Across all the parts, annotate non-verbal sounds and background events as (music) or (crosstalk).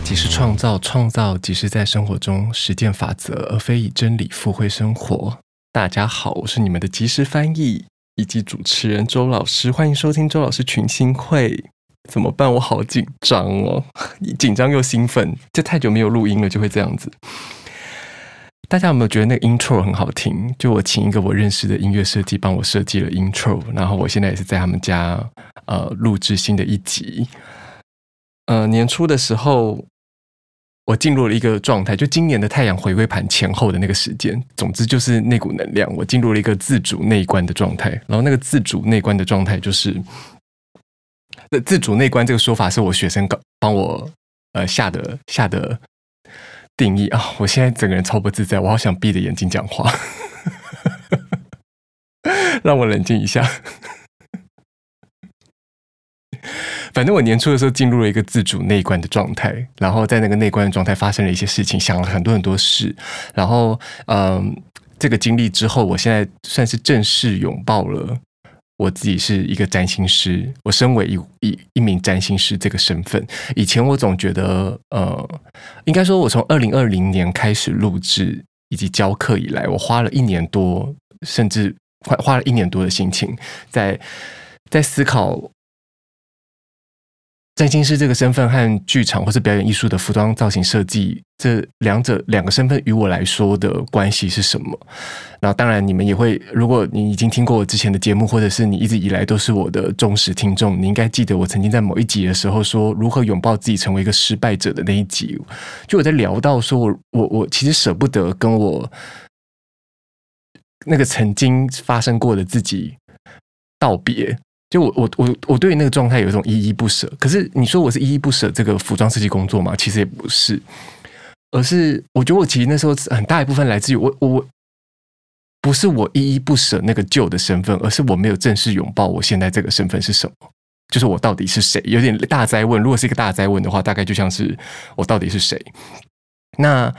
即是创造，创造即是在生活中实践法则，而非以真理复会生活。大家好，我是你们的即时翻译以及主持人周老师，欢迎收听周老师群星会。怎么办？我好紧张哦，(laughs) 紧张又兴奋，这太久没有录音了，就会这样子。大家有没有觉得那个 intro 很好听？就我请一个我认识的音乐设计帮我设计了 intro，然后我现在也是在他们家呃录制新的一集。呃，年初的时候，我进入了一个状态，就今年的太阳回归盘前后的那个时间。总之就是那股能量，我进入了一个自主内观的状态。然后那个自主内观的状态，就是那自主内观这个说法是我学生搞帮我呃下的下的定义啊。我现在整个人超不自在，我好想闭着眼睛讲话，(laughs) 让我冷静一下。反正我年初的时候进入了一个自主内观的状态，然后在那个内观的状态发生了一些事情，想了很多很多事，然后嗯，这个经历之后，我现在算是正式拥抱了我自己是一个占星师，我身为一一一名占星师这个身份。以前我总觉得，呃，应该说，我从二零二零年开始录制以及教课以来，我花了一年多，甚至花花了一年多的心情在在思考。占星师这个身份和剧场或是表演艺术的服装造型设计，这两者两个身份与我来说的关系是什么？然后，当然你们也会，如果你已经听过我之前的节目，或者是你一直以来都是我的忠实听众，你应该记得我曾经在某一集的时候说如何拥抱自己成为一个失败者的那一集，就我在聊到说我我我其实舍不得跟我那个曾经发生过的自己道别。就我我我我对那个状态有一种依依不舍，可是你说我是依依不舍这个服装设计工作吗？其实也不是，而是我觉得我其实那时候很大一部分来自于我我不是我依依不舍那个旧的身份，而是我没有正式拥抱我现在这个身份是什么，就是我到底是谁？有点大哉问，如果是一个大哉问的话，大概就像是我到底是谁？那。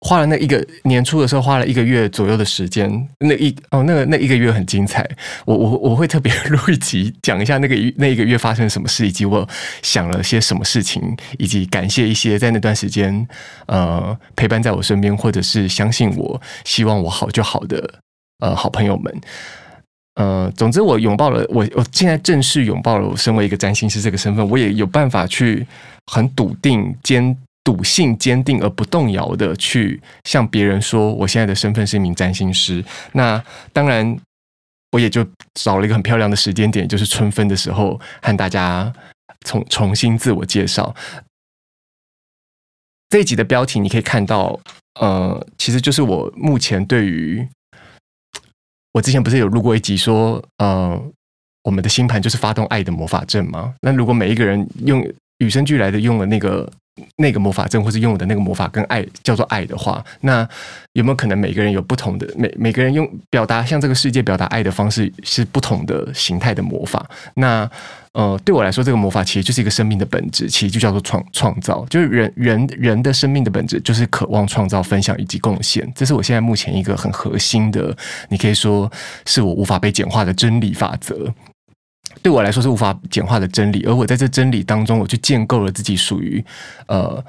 花了那一个年初的时候，花了一个月左右的时间。那一哦，那个那一个月很精彩。我我我会特别录一集讲一下那个那一个月发生什么事，以及我想了些什么事情，以及感谢一些在那段时间呃陪伴在我身边，或者是相信我、希望我好就好的呃好朋友们。呃，总之我拥抱了我，我现在正式拥抱了我身为一个占星师这个身份，我也有办法去很笃定坚。笃信、坚定而不动摇的去向别人说，我现在的身份是一名占星师。那当然，我也就找了一个很漂亮的时间点，就是春分的时候，和大家重 (laughs) 重新自我介绍。这一集的标题你可以看到，呃，其实就是我目前对于我之前不是有录过一集说，呃，我们的星盘就是发动爱的魔法阵吗？那如果每一个人用与生俱来的用了那个。那个魔法阵，或是用我的那个魔法跟爱叫做爱的话，那有没有可能每个人有不同的每每个人用表达向这个世界表达爱的方式是不同的形态的魔法？那呃，对我来说，这个魔法其实就是一个生命的本质，其实就叫做创创造，就是人人人的生命的本质就是渴望创造、分享以及贡献。这是我现在目前一个很核心的，你可以说是我无法被简化的真理法则。对我来说是无法简化的真理，而我在这真理当中，我去建构了自己属于呃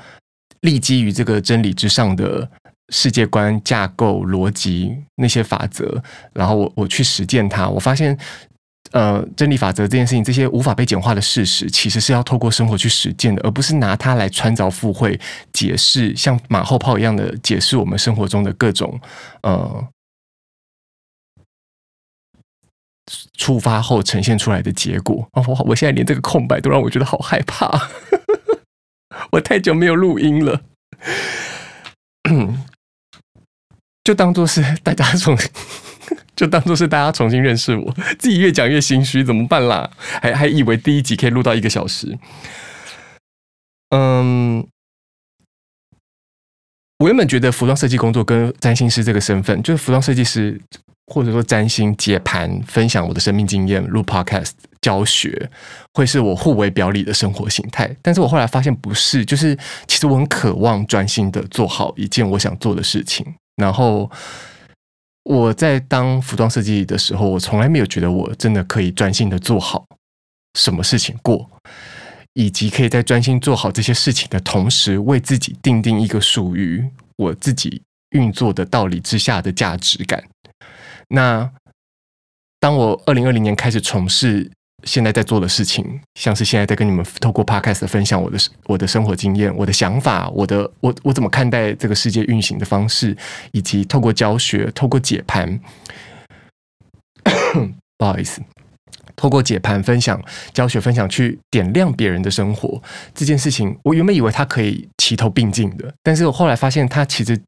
立基于这个真理之上的世界观架构逻辑那些法则，然后我我去实践它，我发现呃真理法则这件事情，这些无法被简化的事实，其实是要透过生活去实践的，而不是拿它来穿凿附会解释，像马后炮一样的解释我们生活中的各种呃。触发后呈现出来的结果哦，我我现在连这个空白都让我觉得好害怕。(laughs) 我太久没有录音了，(coughs) 就当做是大家重，(laughs) 就当做是大家重新认识我。自己越讲越心虚，怎么办啦？还还以为第一集可以录到一个小时。嗯，我原本觉得服装设计工作跟占星师这个身份，就是服装设计师。或者说占星解盘，分享我的生命经验，录 podcast 教学，会是我互为表里的生活形态。但是我后来发现不是，就是其实我很渴望专心的做好一件我想做的事情。然后我在当服装设计的时候，我从来没有觉得我真的可以专心的做好什么事情过。以及可以在专心做好这些事情的同时，为自己定定一个属于我自己运作的道理之下的价值感。那当我二零二零年开始从事现在在做的事情，像是现在在跟你们透过 Podcast 分享我的我的生活经验、我的想法、我的我我怎么看待这个世界运行的方式，以及透过教学、透过解盘，(coughs) 不好意思，透过解盘分享、教学分享去点亮别人的生活这件事情，我原本以为它可以齐头并进的，但是我后来发现，它其实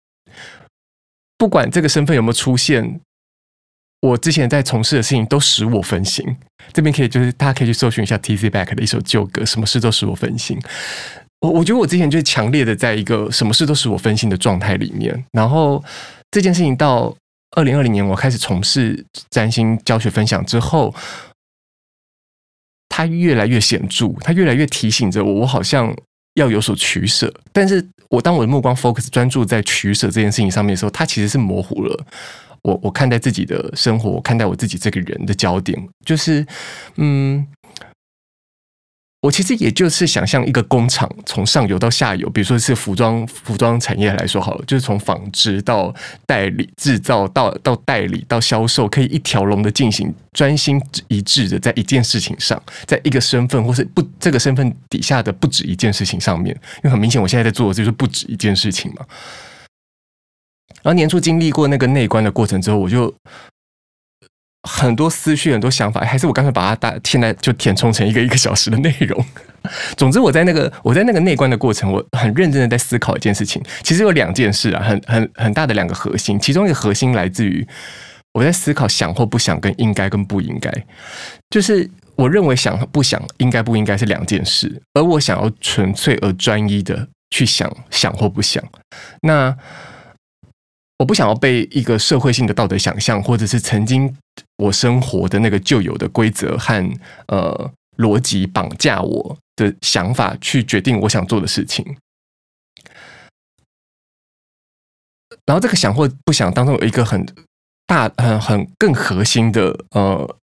不管这个身份有没有出现。我之前在从事的事情都使我分心，这边可以就是大家可以去搜寻一下 T C Back 的一首旧歌，什么事都使我分心。我我觉得我之前就是强烈的在一个什么事都使我分心的状态里面，然后这件事情到二零二零年我开始从事占星教学分享之后，它越来越显著，它越来越提醒着我，我好像要有所取舍。但是我当我的目光 focus 专注在取舍这件事情上面的时候，它其实是模糊了。我我看待自己的生活，看待我自己这个人的焦点，就是，嗯，我其实也就是想象一个工厂从上游到下游，比如说是服装服装产业来说好了，就是从纺织到代理制造到到代理到销售，可以一条龙的进行，专心一致的在一件事情上，在一个身份或是不这个身份底下的不止一件事情上面，因为很明显我现在在做的就是不止一件事情嘛。然后年初经历过那个内观的过程之后，我就很多思绪、很多想法，还是我刚才把它大现在就填充成一个一个小时的内容。(laughs) 总之，我在那个我在那个内观的过程，我很认真的在思考一件事情。其实有两件事啊，很很很大的两个核心。其中一个核心来自于我在思考想或不想跟应该跟不应该，就是我认为想和不想、应该不应该是两件事，而我想要纯粹而专一的去想想或不想，那。我不想要被一个社会性的道德想象，或者是曾经我生活的那个旧有的规则和呃逻辑绑架我的想法去决定我想做的事情。然后这个想或不想当中有一个很大、很很更核心的呃，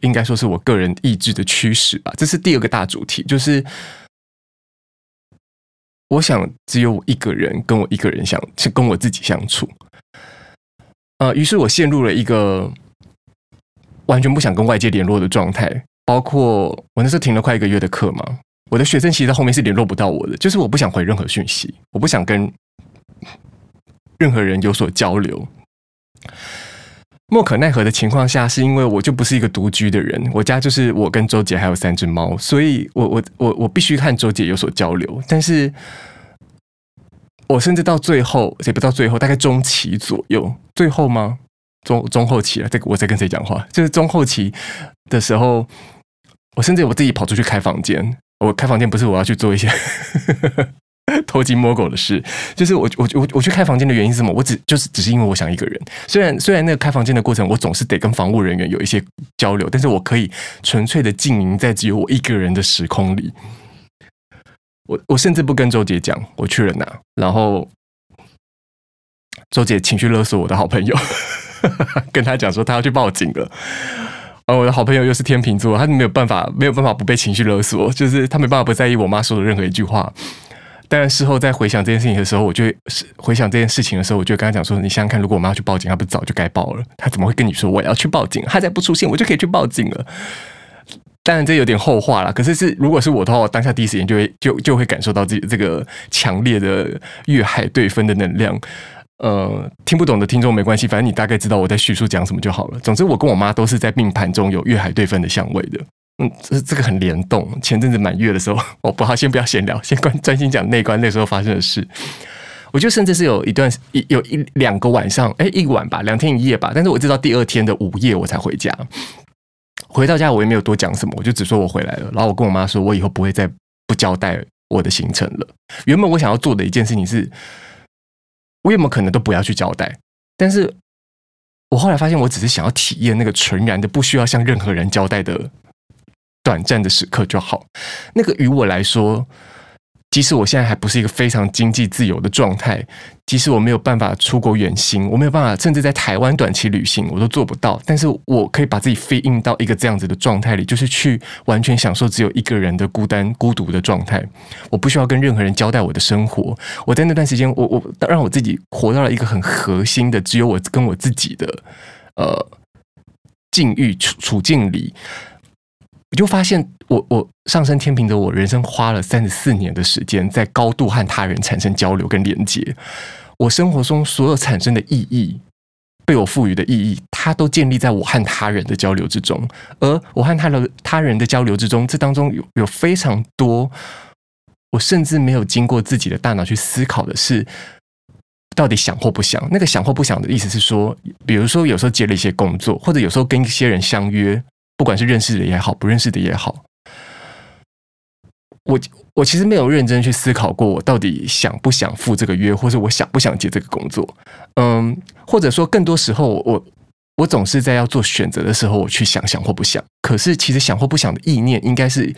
应该说是我个人意志的驱使吧。这是第二个大主题，就是。我想只有我一个人跟我一个人相，是跟我自己相处。呃，于是我陷入了一个完全不想跟外界联络的状态。包括我那时候停了快一个月的课嘛，我的学生其实在后面是联络不到我的，就是我不想回任何讯息，我不想跟任何人有所交流。莫可奈何的情况下，是因为我就不是一个独居的人，我家就是我跟周姐还有三只猫，所以我我我我必须和周姐有所交流。但是，我甚至到最后，也不到最后，大概中期左右，最后吗？中中后期了，这个我在跟谁讲话？就是中后期的时候，我甚至我自己跑出去开房间。我开房间不是我要去做一些。(laughs) 偷鸡摸狗的事，就是我我我我去开房间的原因是什么？我只就是只是因为我想一个人。虽然虽然那个开房间的过程，我总是得跟房务人员有一些交流，但是我可以纯粹的经营在只有我一个人的时空里。我我甚至不跟周姐讲我去了哪，然后周姐情绪勒索我的好朋友，(laughs) 跟他讲说他要去报警了。而我的好朋友又是天秤座，他没有办法没有办法不被情绪勒索，就是他没办法不在意我妈说的任何一句话。但事后在回想这件事情的时候，我就回想这件事情的时候，我就跟他讲说：“你想想看，如果我妈去报警，她不早就该报了？她怎么会跟你说我要去报警？她再不出现，我就可以去报警了。”当然这有点后话了。可是是如果是我的话，我当下第一时间就会就就会感受到自己这个强烈的月海对分的能量。呃，听不懂的听众没关系，反正你大概知道我在叙述讲什么就好了。总之，我跟我妈都是在命盘中有月海对分的相位的。嗯，这这个很联动。前阵子满月的时候，(laughs) 我不好，先不要闲聊，先关专心讲内观那时候发生的事。我就甚至是有一段一有一两个晚上，哎，一晚吧，两天一夜吧。但是我直到第二天的午夜我才回家。回到家我也没有多讲什么，我就只说我回来了。然后我跟我妈说，我以后不会再不交代我的行程了。原本我想要做的一件事情是，我有没有可能都不要去交代？但是我后来发现，我只是想要体验那个纯然的不需要向任何人交代的。短暂的时刻就好，那个于我来说，即使我现在还不是一个非常经济自由的状态，即使我没有办法出国远行，我没有办法甚至在台湾短期旅行，我都做不到。但是我可以把自己 fit in 到一个这样子的状态里，就是去完全享受只有一个人的孤单孤独的状态。我不需要跟任何人交代我的生活。我在那段时间，我我让我自己活到了一个很核心的，只有我跟我自己的呃境遇处处境里。我就发现我，我我上升天秤的我，人生花了三十四年的时间，在高度和他人产生交流跟连接。我生活中所有产生的意义，被我赋予的意义，它都建立在我和他人的交流之中。而我和他的他人的交流之中，这当中有有非常多，我甚至没有经过自己的大脑去思考的是，到底想或不想。那个想或不想的意思是说，比如说有时候接了一些工作，或者有时候跟一些人相约。不管是认识的也好，不认识的也好，我我其实没有认真去思考过，我到底想不想赴这个约，或者我想不想接这个工作。嗯，或者说更多时候我，我我总是在要做选择的时候，我去想想或不想。可是其实想或不想的意念，应该是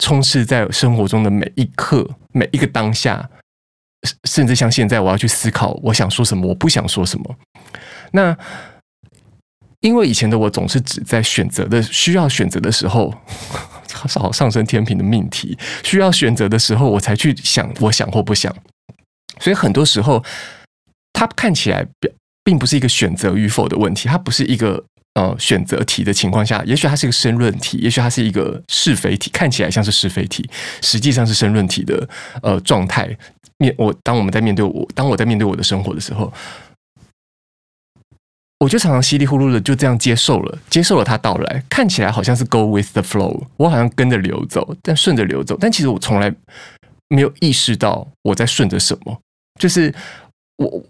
充斥在生活中的每一刻、每一个当下，甚至像现在，我要去思考，我想说什么，我不想说什么。那。因为以前的我总是只在选择的需要选择的时候，好上升天平的命题，需要选择的时候，我才去想我想或不想。所以很多时候，它看起来并并不是一个选择与否的问题，它不是一个呃选择题的情况下，也许它是一个申论题，也许它是一个是非题，看起来像是是非题，实际上是申论题的呃状态。面我当我们在面对我，当我在面对我的生活的时候。我就常常稀里糊涂的就这样接受了，接受了它到来，看起来好像是 go with the flow，我好像跟着流走，但顺着流走，但其实我从来没有意识到我在顺着什么，就是我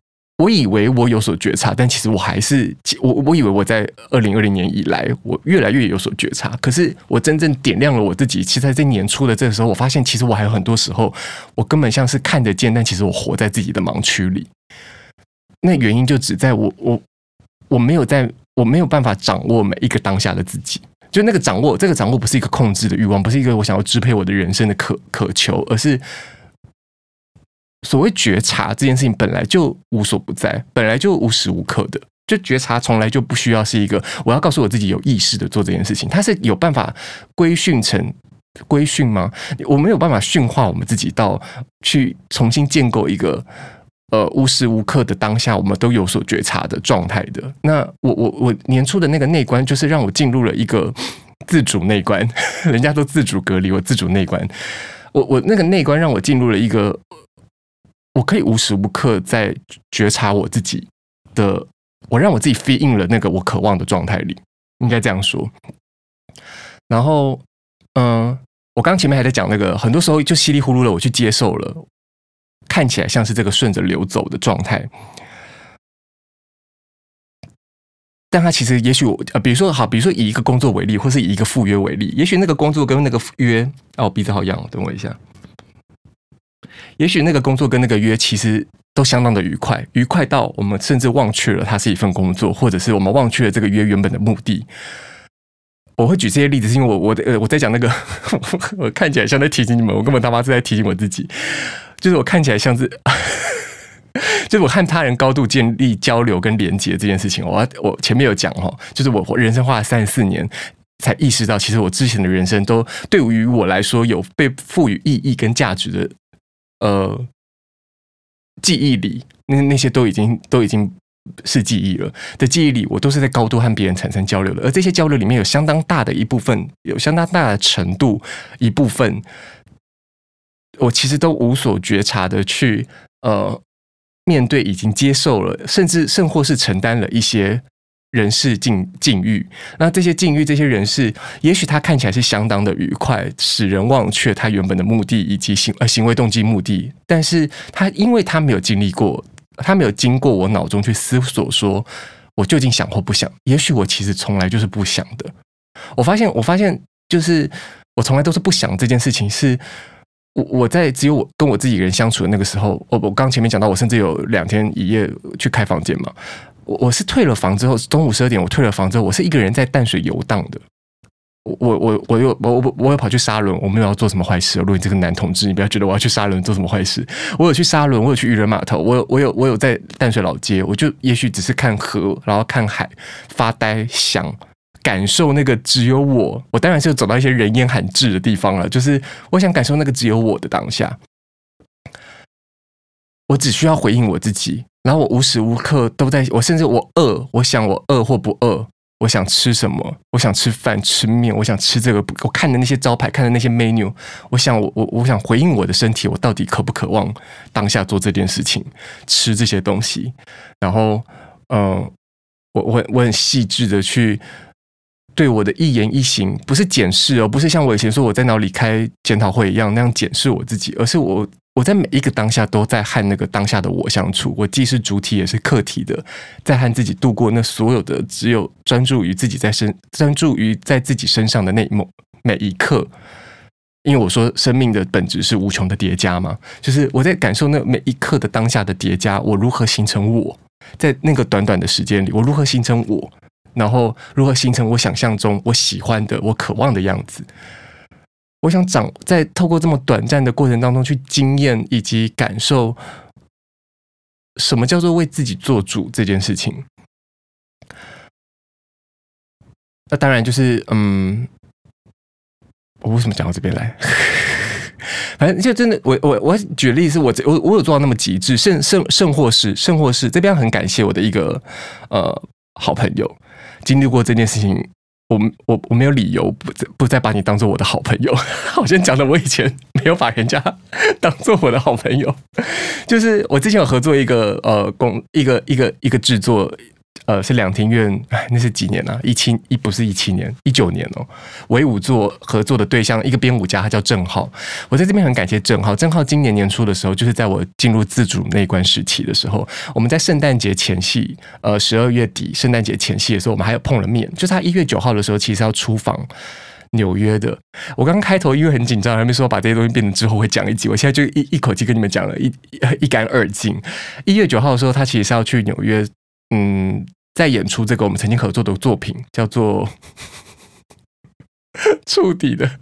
我以为我有所觉察，但其实我还是我我以为我在二零二零年以来，我越来越有所觉察，可是我真正点亮了我自己，其实在这年初的这个时候，我发现其实我还有很多时候，我根本像是看得见，但其实我活在自己的盲区里，那原因就只在我我。我没有在，我没有办法掌握每一个当下的自己。就那个掌握，这个掌握不是一个控制的欲望，不是一个我想要支配我的人生的渴渴求，而是所谓觉察这件事情本来就无所不在，本来就无时无刻的。就觉察从来就不需要是一个我要告诉我自己有意识的做这件事情，它是有办法规训成规训吗？我没有办法驯化我们自己到去重新建构一个。呃，无时无刻的当下，我们都有所觉察的状态的。那我我我年初的那个内观，就是让我进入了一个自主内观。(laughs) 人家都自主隔离，我自主内观。我我那个内观让我进入了一个，我可以无时无刻在觉察我自己的，我让我自己 feel in 了那个我渴望的状态里，应该这样说。然后，嗯、我刚前面还在讲那个，很多时候就稀里糊涂的我去接受了。看起来像是这个顺着流走的状态，但他其实也许我，比如说好，比如说以一个工作为例，或是以一个赴约为例，也许那个工作跟那个约，哦，鼻子好痒，等我一下。也许那个工作跟那个约其实都相当的愉快，愉快到我们甚至忘却了它是一份工作，或者是我们忘却了这个约原本的目的。我会举这些例子，是因为我我呃我在讲那个，(laughs) 我看起来像在提醒你们，我根本他妈是在提醒我自己。就是我看起来像是，(laughs) 就是我和他人高度建立交流跟连接这件事情。我我前面有讲哦，就是我我人生花了三十四年才意识到，其实我之前的人生都对于我来说有被赋予意义跟价值的，呃，记忆里那那些都已经都已经是记忆了的记忆里，我都是在高度和别人产生交流的，而这些交流里面有相当大的一部分，有相当大的程度一部分。我其实都无所觉察的去呃面对，已经接受了，甚至甚或是承担了一些人事境境遇。那这些境遇，这些人事，也许他看起来是相当的愉快，使人忘却他原本的目的以及行呃行为动机目的。但是他因为他没有经历过，他没有经过我脑中去思索，说我究竟想或不想。也许我其实从来就是不想的。我发现，我发现就是我从来都是不想这件事情是。我我在只有我跟我自己一个人相处的那个时候，我我刚前面讲到，我甚至有两天一夜去开房间嘛。我我是退了房之后，中午十二点我退了房之后，我是一个人在淡水游荡的。我我我又我我我有跑去沙仑，我没有要做什么坏事。如果你这个男同志，你不要觉得我要去沙仑做什么坏事。我有去沙仑，我有去渔人码头，我有我有我有在淡水老街，我就也许只是看河，然后看海，发呆想感受那个只有我。我当然是走到一些人烟罕至的地方了，就是我想感受那个只有我的当下。我只需要回应我自己，然后我无时无刻都在，我甚至我饿，我想我饿或不饿。我想吃什么？我想吃饭、吃面。我想吃这个。我看的那些招牌，看的那些 menu。我想，我我我想回应我的身体，我到底渴不渴望当下做这件事情，吃这些东西？然后，嗯、呃，我我我很细致的去对我的一言一行，不是检视哦，不是像我以前说我在脑里开检讨会一样那样检视我自己，而是我。我在每一个当下都在和那个当下的我相处，我既是主体也是客体的，在和自己度过那所有的只有专注于自己在身专注于在自己身上的那一某每一刻，因为我说生命的本质是无穷的叠加嘛，就是我在感受那每一刻的当下的叠加，我如何形成我在那个短短的时间里，我如何形成我，然后如何形成我想象中我喜欢的我渴望的样子。我想长在透过这么短暂的过程当中去经验以及感受，什么叫做为自己做主这件事情。那当然就是，嗯，我为什么讲到这边来？(laughs) 反正就真的，我我我举例是我我我有做到那么极致，甚甚甚或是甚或是这边很感谢我的一个呃好朋友，经历过这件事情。我我我没有理由不不再把你当做我的好朋友，(laughs) 好像讲的我以前没有把人家当做我的好朋友，就是我之前有合作一个呃工一个一个一个制作。呃，是两厅院，那是几年啊？一七一不是一七年，一九年哦。唯舞作合作的对象，一个编舞家，他叫郑浩。我在这边很感谢郑浩。郑浩今年年初的时候，就是在我进入自主那一关时期的时候，我们在圣诞节前夕，呃，十二月底圣诞节前夕的时候，我们还有碰了面。就是他一月九号的时候，其实要出访纽约的。我刚开头因为很紧张，还没说把这些东西变成之后会讲一集，我现在就一一口气跟你们讲了一一干二净。一月九号的时候，他其实是要去纽约。嗯，在演出这个我们曾经合作的作品，叫做《触底的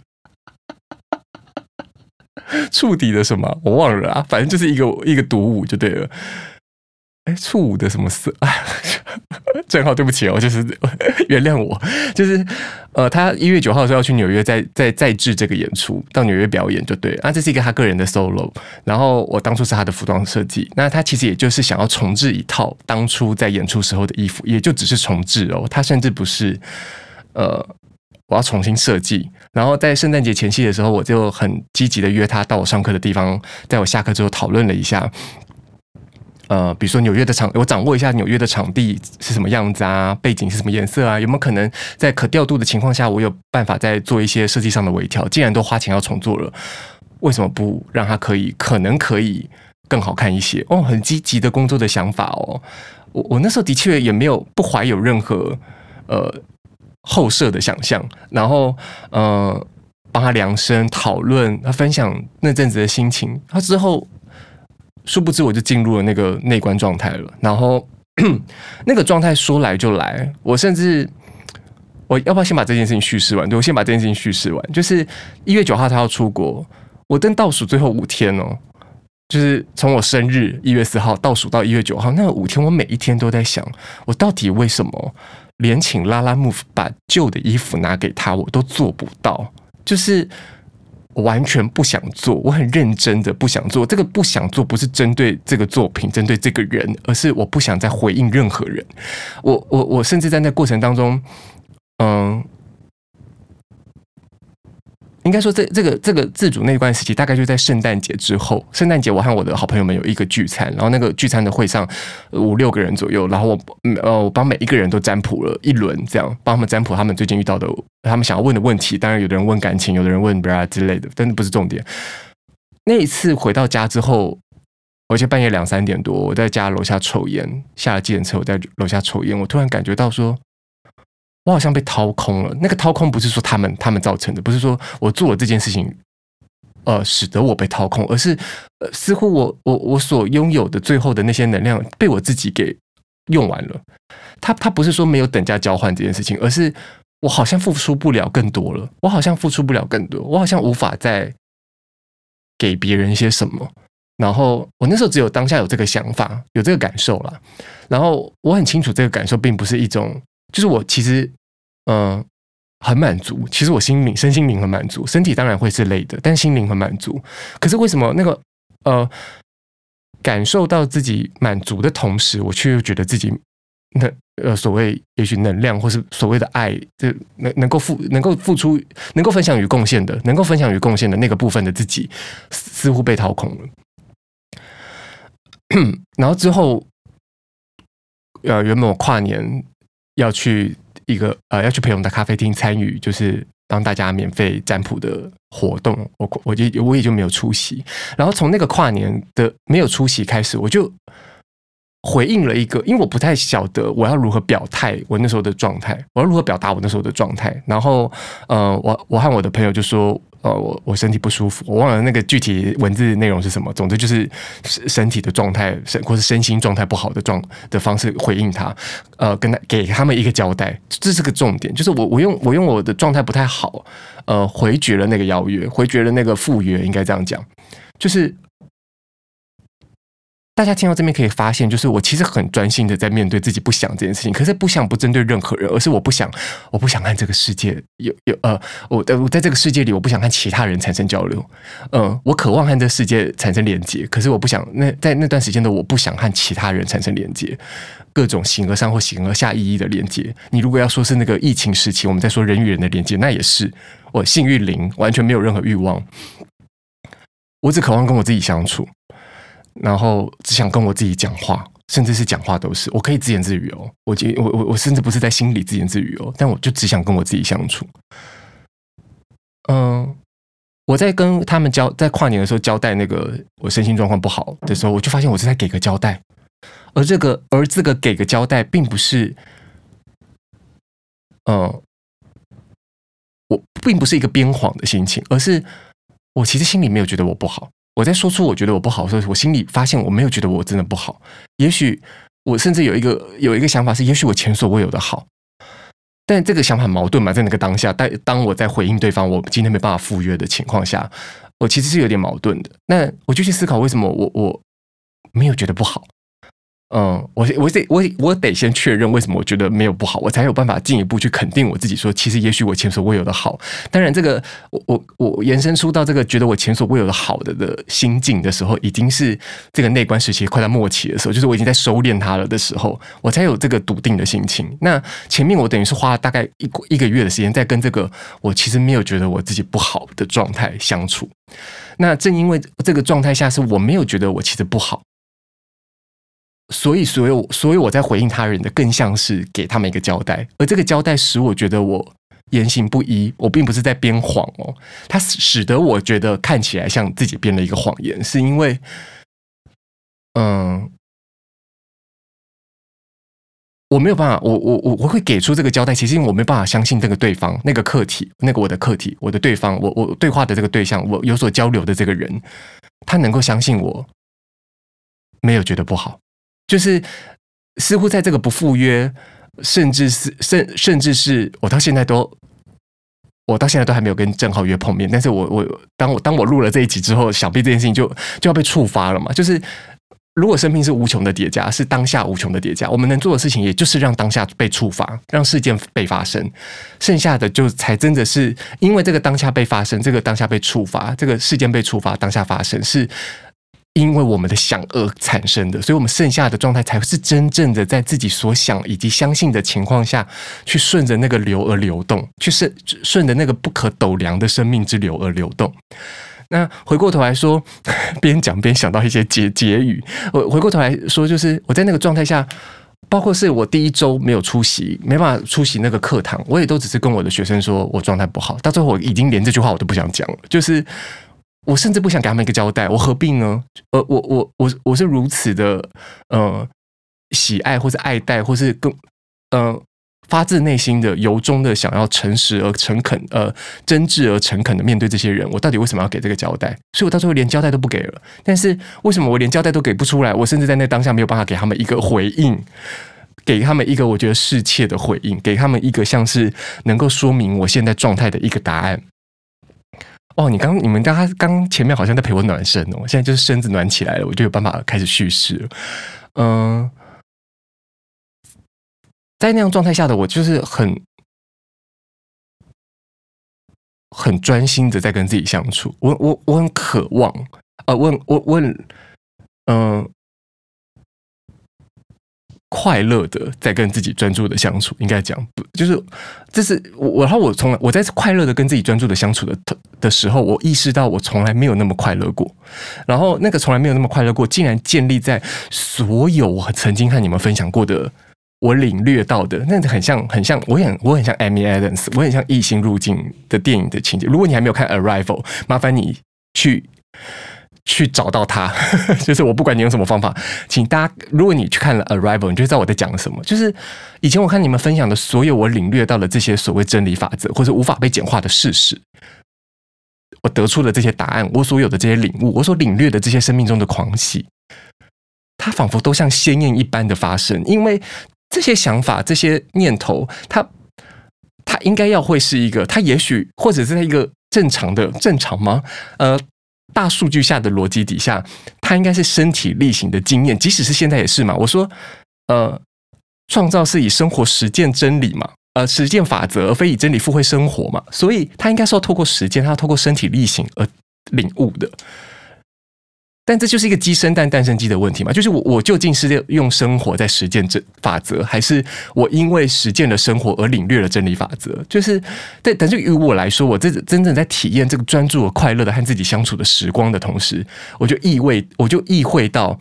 (laughs) 触底的什么》，我忘了啊，反正就是一个一个独舞就对了。哎，初五的什么色？(laughs) 啊，正好对不起哦，就是 (laughs) 原谅我，就是呃，他一月九号的时候要去纽约再，再再制这个演出，到纽约表演就对。啊，这是一个他个人的 solo。然后我当初是他的服装设计，那他其实也就是想要重制一套当初在演出时候的衣服，也就只是重制哦。他甚至不是呃，我要重新设计。然后在圣诞节前夕的时候，我就很积极的约他到我上课的地方，在我下课之后讨论了一下。呃，比如说纽约的场，我掌握一下纽约的场地是什么样子啊，背景是什么颜色啊，有没有可能在可调度的情况下，我有办法再做一些设计上的微调？既然都花钱要重做了，为什么不让它可以可能可以更好看一些？哦，很积极的工作的想法哦。我我那时候的确也没有不怀有任何呃后设的想象，然后呃帮他量身讨论，他分享那阵子的心情，他之后。殊不知，我就进入了那个内观状态了。然后，(clears throat) 那个状态说来就来。我甚至，我要不要先把这件事情叙事完？对，我先把这件事情叙事完。就是一月九号他要出国，我等倒数最后五天哦，就是从我生日一月四号倒数到一月九号，那五天我每一天都在想，我到底为什么连请拉拉木把旧的衣服拿给他，我都做不到？就是。完全不想做，我很认真的不想做。这个不想做不是针对这个作品，针对这个人，而是我不想再回应任何人。我我我甚至在那过程当中，嗯。应该说这，这个这个自主内观时期，大概就在圣诞节之后。圣诞节，我和我的好朋友们有一个聚餐，然后那个聚餐的会上五六个人左右，然后我呃，我帮每一个人都占卜了一轮，这样帮他们占卜他们最近遇到的他们想要问的问题。当然，有的人问感情，有的人问 bra 之类的，但是不是重点。那一次回到家之后，而且半夜两三点多，我在家楼下抽烟，下了计程车，我在楼下抽烟，我突然感觉到说。我好像被掏空了。那个掏空不是说他们他们造成的，不是说我做了这件事情，呃，使得我被掏空，而是呃，似乎我我我所拥有的最后的那些能量被我自己给用完了。他他不是说没有等价交换这件事情，而是我好像付出不了更多了，我好像付出不了更多，我好像无法再给别人一些什么。然后我那时候只有当下有这个想法，有这个感受了。然后我很清楚这个感受并不是一种，就是我其实嗯、呃、很满足，其实我心灵身心灵很满足，身体当然会是累的，但心灵很满足。可是为什么那个呃感受到自己满足的同时，我却又觉得自己那呃所谓也许能量或是所谓的爱，这能能够付能够付出能够分享与贡献的，能够分享与贡献的那个部分的自己似乎被掏空了。(laughs) 然后之后，呃，原本我跨年要去一个呃要去陪我们的咖啡厅参与，就是帮大家免费占卜的活动，我我就我也就没有出席。然后从那个跨年的没有出席开始，我就回应了一个，因为我不太晓得我要如何表态我那时候的状态，我要如何表达我那时候的状态。然后，呃，我我和我的朋友就说。呃，我我身体不舒服，我忘了那个具体文字内容是什么。总之就是身体的状态，身或是身心状态不好的状的方式回应他，呃，跟他给他们一个交代，这是个重点。就是我我用我用我的状态不太好，呃，回绝了那个邀约，回绝了那个赴约，应该这样讲，就是。大家听到这边可以发现，就是我其实很专心的在面对自己不想这件事情。可是不想不针对任何人，而是我不想，我不想看这个世界有有呃，我我在这个世界里，我不想和其他人产生交流。嗯、我渴望和这世界产生连接，可是我不想那在那段时间的我不想和其他人产生连接，各种形而上或形而下意义的连接。你如果要说是那个疫情时期，我们在说人与人的连接，那也是我性欲零，完全没有任何欲望。我只渴望跟我自己相处。然后只想跟我自己讲话，甚至是讲话都是我可以自言自语哦。我我我我甚至不是在心里自言自语哦，但我就只想跟我自己相处。嗯，我在跟他们交在跨年的时候交代那个我身心状况不好的时候，我就发现我是在给个交代，而这个而这个给个交代，并不是，嗯，我并不是一个编谎的心情，而是我其实心里没有觉得我不好。我在说出我觉得我不好的时候，我心里发现我没有觉得我真的不好。也许我甚至有一个有一个想法是，也许我前所未有的好。但这个想法矛盾嘛，在那个当下，但当我在回应对方，我今天没办法赴约的情况下，我其实是有点矛盾的。那我就去思考，为什么我我没有觉得不好？嗯，我我得我我得先确认为什么我觉得没有不好，我才有办法进一步去肯定我自己说，其实也许我前所未有的好。当然，这个我我我延伸出到这个觉得我前所未有的好的的心境的时候，已经是这个内观时期快到末期的时候，就是我已经在收敛它了的时候，我才有这个笃定的心情。那前面我等于是花了大概一一个月的时间，在跟这个我其实没有觉得我自己不好的状态相处。那正因为这个状态下是我没有觉得我其实不好。所以，所以，所以我在回应他人的，更像是给他们一个交代，而这个交代使我觉得我言行不一，我并不是在编谎哦，它使得我觉得看起来像自己编了一个谎言，是因为，嗯，我没有办法，我我我我会给出这个交代，其实因为我没办法相信这个对方，那个客体，那个我的客体，我的对方，我我对话的这个对象，我有所交流的这个人，他能够相信我，没有觉得不好。就是似乎在这个不赴约，甚至是甚甚至是我到现在都，我到现在都还没有跟郑浩约碰面。但是我我当我当我录了这一集之后，想必这件事情就就要被触发了嘛。就是如果生命是无穷的叠加，是当下无穷的叠加，我们能做的事情也就是让当下被触发，让事件被发生，剩下的就才真的是因为这个当下被发生，这个当下被触发，这个事件被触发，当下发生是。因为我们的想而产生的，所以我们剩下的状态才是真正的在自己所想以及相信的情况下去顺着那个流而流动，去顺顺着那个不可斗量的生命之流而流动。那回过头来说，边讲边想到一些结结语。我回过头来说，就是我在那个状态下，包括是我第一周没有出席，没办法出席那个课堂，我也都只是跟我的学生说我状态不好。到最后我已经连这句话我都不想讲了，就是。我甚至不想给他们一个交代，我何必呢？呃，我我我我是如此的，呃，喜爱或是爱戴，或是更呃发自内心的由衷的想要诚实而诚恳，呃，真挚而诚恳的面对这些人，我到底为什么要给这个交代？所以我到最后连交代都不给了。但是为什么我连交代都给不出来？我甚至在那当下没有办法给他们一个回应。给他们一个我觉得适切的回应，给他们一个像是能够说明我现在状态的一个答案。哦，你刚你们刚刚前面好像在陪我暖身哦，现在就是身子暖起来了，我就有办法开始叙事。嗯，在那样状态下的我，就是很很专心的在跟自己相处。我我我很渴望，呃，我我我很嗯。快乐的在跟自己专注的相处，应该讲不就是这是我，然后我从来我在快乐的跟自己专注的相处的的时候，我意识到我从来没有那么快乐过，然后那个从来没有那么快乐过，竟然建立在所有我曾经和你们分享过的，我领略到的，那很像很像，我很我很像 Amy Adams，我很像异星入境的电影的情节。如果你还没有看 Arrival，麻烦你去。去找到他，(laughs) 就是我不管你用什么方法，请大家，如果你去看了《Arrival》，你就知道我在讲什么。就是以前我看你们分享的所有我领略到的这些所谓真理法则，或者无法被简化的事实，我得出的这些答案，我所有的这些领悟，我所领略的这些生命中的狂喜，它仿佛都像鲜艳一般的发生。因为这些想法、这些念头，它它应该要会是一个，它也许或者是在一个正常的正常吗？呃。大数据下的逻辑底下，它应该是身体力行的经验，即使是现在也是嘛。我说，呃，创造是以生活实践真理嘛，呃，实践法则，非以真理附会生活嘛。所以，它应该是要透过实践，它要透过身体力行而领悟的。但这就是一个鸡生蛋，蛋生鸡的问题嘛？就是我，我究竟是用生活在实践这法则，还是我因为实践了生活而领略了真理法则？就是，对，但是于我来说，我这真正在体验这个专注和快乐的和自己相处的时光的同时，我就意味，我就意会到，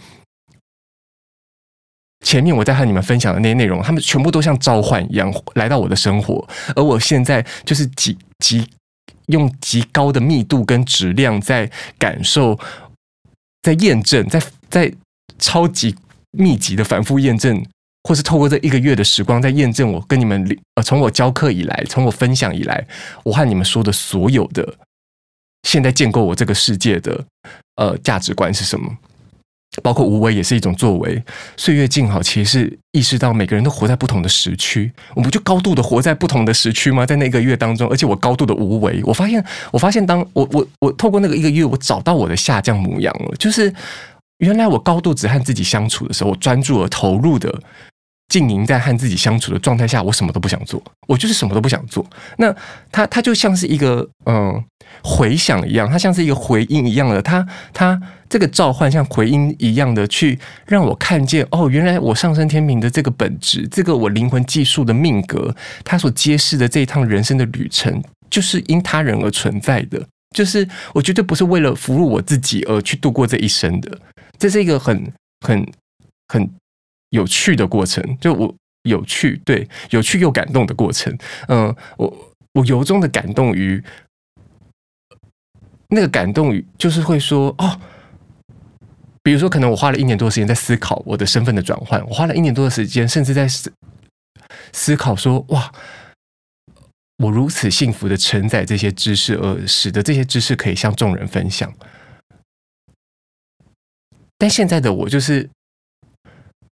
前面我在和你们分享的那些内容，他们全部都像召唤一样来到我的生活，而我现在就是极极用极高的密度跟质量在感受。在验证，在在超级密集的反复验证，或是透过这一个月的时光，在验证我跟你们呃，从我教课以来，从我分享以来，我和你们说的所有的，现在建构我这个世界的呃价值观是什么？包括无为也是一种作为，岁月静好，其实是意识到每个人都活在不同的时区，我们就高度的活在不同的时区吗？在那个月当中，而且我高度的无为，我发现，我发现当，当我我我透过那个一个月，我找到我的下降模样了，就是原来我高度只和自己相处的时候，我专注而投入的。经营在和自己相处的状态下，我什么都不想做，我就是什么都不想做。那它它就像是一个嗯回响一样，它像是一个回音一样的，它它这个召唤像回音一样的去让我看见哦，原来我上升天平的这个本质，这个我灵魂技术的命格，它所揭示的这一趟人生的旅程，就是因他人而存在的，就是我绝对不是为了服务我自己而去度过这一生的，这是一个很很很。有趣的过程，就我有趣，对，有趣又感动的过程。嗯，我我由衷的感动于那个感动语，就是会说哦，比如说，可能我花了一年多时间在思考我的身份的转换，我花了一年多的时间，甚至在思思考说，哇，我如此幸福的承载这些知识，而使得这些知识可以向众人分享。但现在的我就是。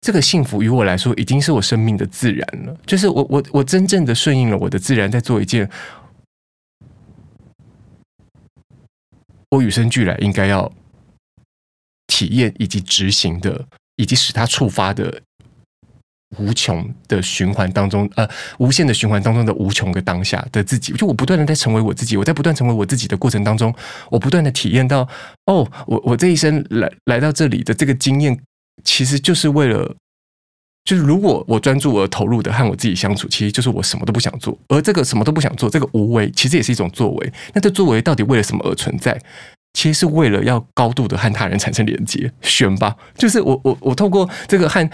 这个幸福于我来说，已经是我生命的自然了。就是我我我真正的顺应了我的自然，在做一件我与生俱来应该要体验以及执行的，以及使它触发的无穷的循环当中，呃，无限的循环当中的无穷个当下的自己。就我不断的在成为我自己，我在不断成为我自己的过程当中，我不断的体验到，哦，我我这一生来来到这里的这个经验。其实就是为了，就是如果我专注而投入的和我自己相处，其实就是我什么都不想做。而这个什么都不想做，这个无为，其实也是一种作为。那这作为到底为了什么而存在？其实是为了要高度的和他人产生连接。选吧，就是我我我透过这个和。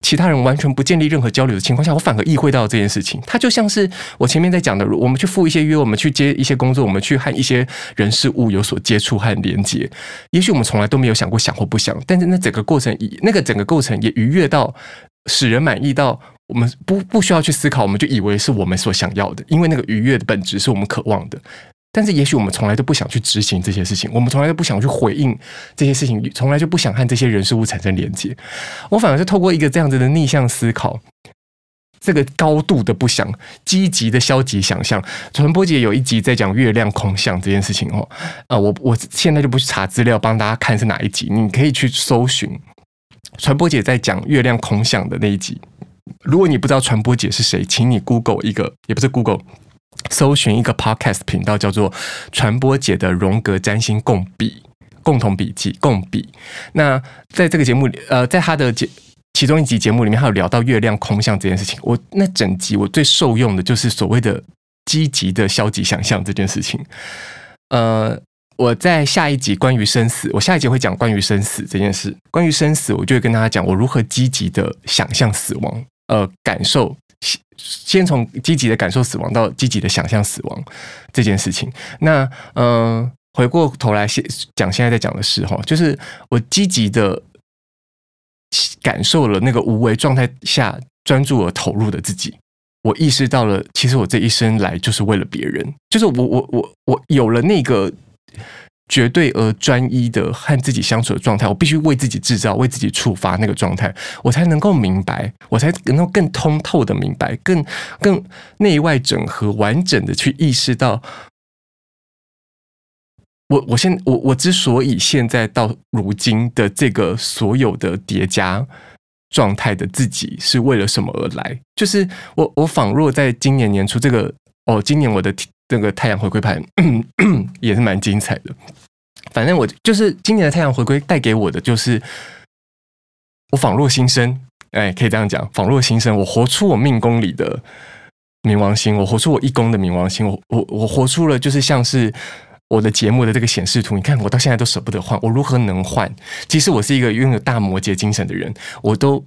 其他人完全不建立任何交流的情况下，我反而意会到这件事情。它就像是我前面在讲的，我们去赴一些约，我们去接一些工作，我们去和一些人事物有所接触和连接。也许我们从来都没有想过想或不想，但是那整个过程，那个整个过程也愉悦到使人满意到我们不不需要去思考，我们就以为是我们所想要的，因为那个愉悦的本质是我们渴望的。但是也许我们从来都不想去执行这些事情，我们从来都不想去回应这些事情，从来就不想和这些人事物产生连接。我反而是透过一个这样子的逆向思考，这个高度的不想，积极的消极想象。传播姐有一集在讲月亮空相这件事情哦，啊，我我现在就不去查资料帮大家看是哪一集，你可以去搜寻传播姐在讲月亮空相的那一集。如果你不知道传播姐是谁，请你 Google 一个，也不是 Google。搜寻一个 podcast 频道，叫做“传播姐的荣格占星共笔”共同笔记共笔。那在这个节目里，呃，在他的节其中一集节目里面，他有聊到月亮空相这件事情。我那整集我最受用的就是所谓的积极的消极想象这件事情。呃，我在下一集关于生死，我下一集会讲关于生死这件事。关于生死，我就会跟大家讲我如何积极的想象死亡，呃，感受。先从积极的感受死亡到积极的想象死亡这件事情，那嗯、回过头来先讲现在在讲的事哈，就是我积极的感受了那个无为状态下专注而投入的自己，我意识到了，其实我这一生来就是为了别人，就是我我我我有了那个。绝对而专一的和自己相处的状态，我必须为自己制造、为自己触发那个状态，我才能够明白，我才能够更通透的明白，更更内外整合、完整的去意识到，我我现我我之所以现在到如今的这个所有的叠加状态的自己是为了什么而来？就是我我仿若在今年年初这个哦，今年我的。这个太阳回归盘 (coughs) 也是蛮精彩的。反正我就是今年的太阳回归带给我的，就是我仿若新生，哎，可以这样讲，仿若新生。我活出我命宫里的冥王星，我活出我一宫的冥王星，我我我活出了，就是像是我的节目的这个显示图。你看，我到现在都舍不得换，我如何能换？即使我是一个拥有大摩羯精神的人，我都。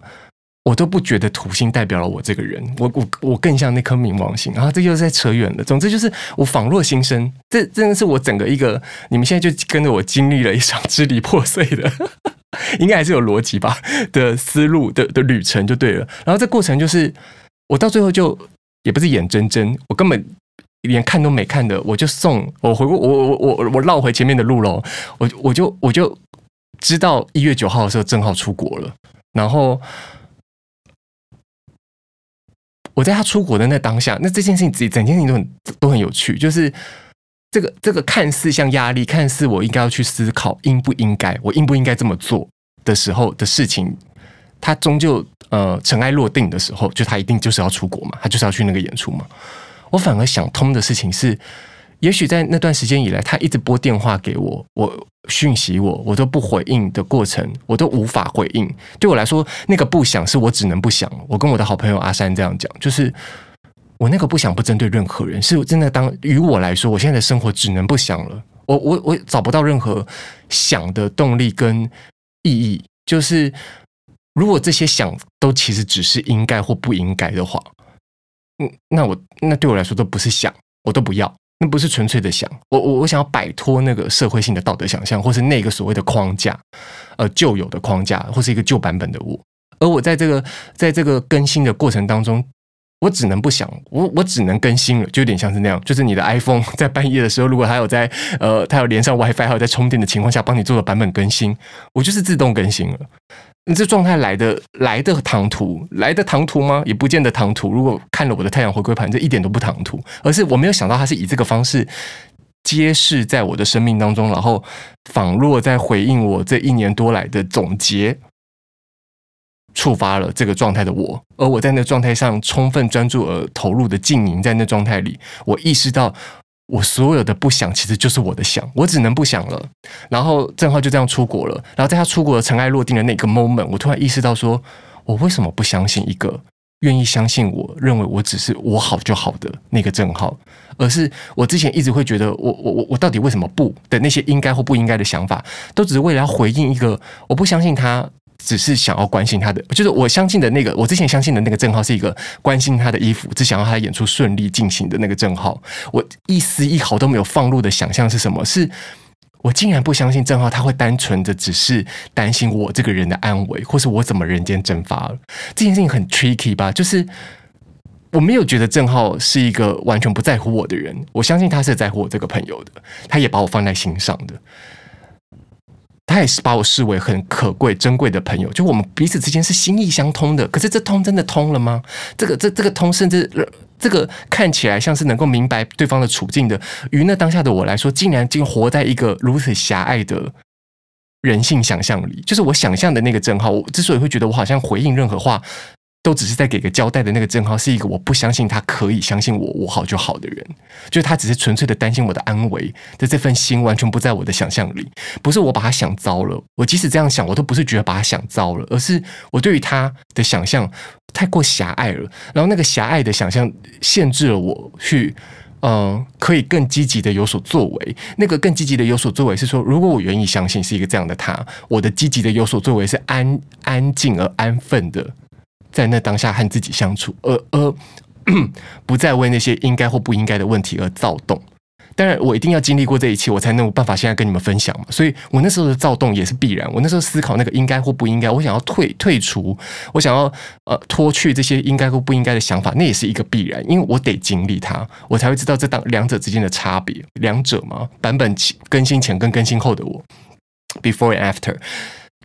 我都不觉得土星代表了我这个人，我我我更像那颗冥王星，然后这又在扯远了。总之就是我仿若新生，这真的是我整个一个，你们现在就跟着我经历了一场 (laughs) 支离破碎的，(laughs) 应该还是有逻辑吧的思路的的旅程就对了。然后这过程就是我到最后就也不是眼睁睁，我根本连看都没看的，我就送我回我我我我我绕回前面的路喽，我我就我就知道一月九号的时候正好出国了，然后。我在他出国的那当下，那这件事情自己整件事情都很都很有趣，就是这个这个看似像压力，看似我应该要去思考应不应该，我应不应该这么做的时候的事情，他终究呃尘埃落定的时候，就他一定就是要出国嘛，他就是要去那个演出嘛。我反而想通的事情是。也许在那段时间以来，他一直拨电话给我，我讯息我，我都不回应的过程，我都无法回应。对我来说，那个不想是我只能不想。我跟我的好朋友阿山这样讲，就是我那个不想不针对任何人，是真的当于我来说，我现在的生活只能不想了。我我我找不到任何想的动力跟意义。就是如果这些想都其实只是应该或不应该的话，嗯，那我那对我来说都不是想，我都不要。那不是纯粹的想，我我我想要摆脱那个社会性的道德想象，或是那个所谓的框架，呃，旧有的框架，或是一个旧版本的我。而我在这个在这个更新的过程当中，我只能不想，我我只能更新了，就有点像是那样，就是你的 iPhone (laughs) 在半夜的时候，如果它有在呃，它有连上 WiFi，还有在充电的情况下，帮你做了版本更新，我就是自动更新了。你这状态来的来的唐突，来的唐突吗？也不见得唐突。如果看了我的太阳回归盘，这一点都不唐突，而是我没有想到它是以这个方式揭示在我的生命当中，然后仿若在回应我这一年多来的总结，触发了这个状态的我。而我在那状态上充分专注而投入的经营，在那状态里，我意识到。我所有的不想，其实就是我的想，我只能不想了。然后正好就这样出国了。然后在他出国尘埃落定的那个 moment，我突然意识到说，我为什么不相信一个愿意相信我认为我只是我好就好的那个郑浩，而是我之前一直会觉得我我我我到底为什么不的那些应该或不应该的想法，都只是为了要回应一个我不相信他。只是想要关心他的，就是我相信的那个，我之前相信的那个郑浩是一个关心他的衣服，只想要他演出顺利进行的那个郑浩。我一丝一毫都没有放入的想象是什么？是我竟然不相信郑浩他会单纯的只是担心我这个人的安危，或是我怎么人间蒸发了。这件事情很 tricky 吧？就是我没有觉得郑浩是一个完全不在乎我的人，我相信他是在乎我这个朋友的，他也把我放在心上的，他也是把我视为很可贵、珍贵的朋友。就我们彼此之间是心意相通的，可是这通真的通了吗？这个、这、这个通，甚至这个看起来像是能够明白对方的处境的，于那当下的我来说，竟然竟活在一个如此狭隘的人性想象里。就是我想象的那个正浩，我之所以会觉得我好像回应任何话。都只是在给个交代的那个正浩，是一个我不相信他可以相信我，我好就好的人，就是他只是纯粹的担心我的安危的这份心，完全不在我的想象里。不是我把他想糟了，我即使这样想，我都不是觉得把他想糟了，而是我对于他的想象太过狭隘了。然后那个狭隘的想象限制了我去，嗯、可以更积极的有所作为。那个更积极的有所作为是说，如果我愿意相信是一个这样的他，我的积极的有所作为是安安静而安分的。在那当下和自己相处，而而不再为那些应该或不应该的问题而躁动。当然，我一定要经历过这一切，我才能有办法现在跟你们分享嘛。所以我那时候的躁动也是必然。我那时候思考那个应该或不应该，我想要退退出，我想要呃脱去这些应该或不应该的想法，那也是一个必然，因为我得经历它，我才会知道这当两者之间的差别。两者嘛，版本更新前跟更新后的我，before and after。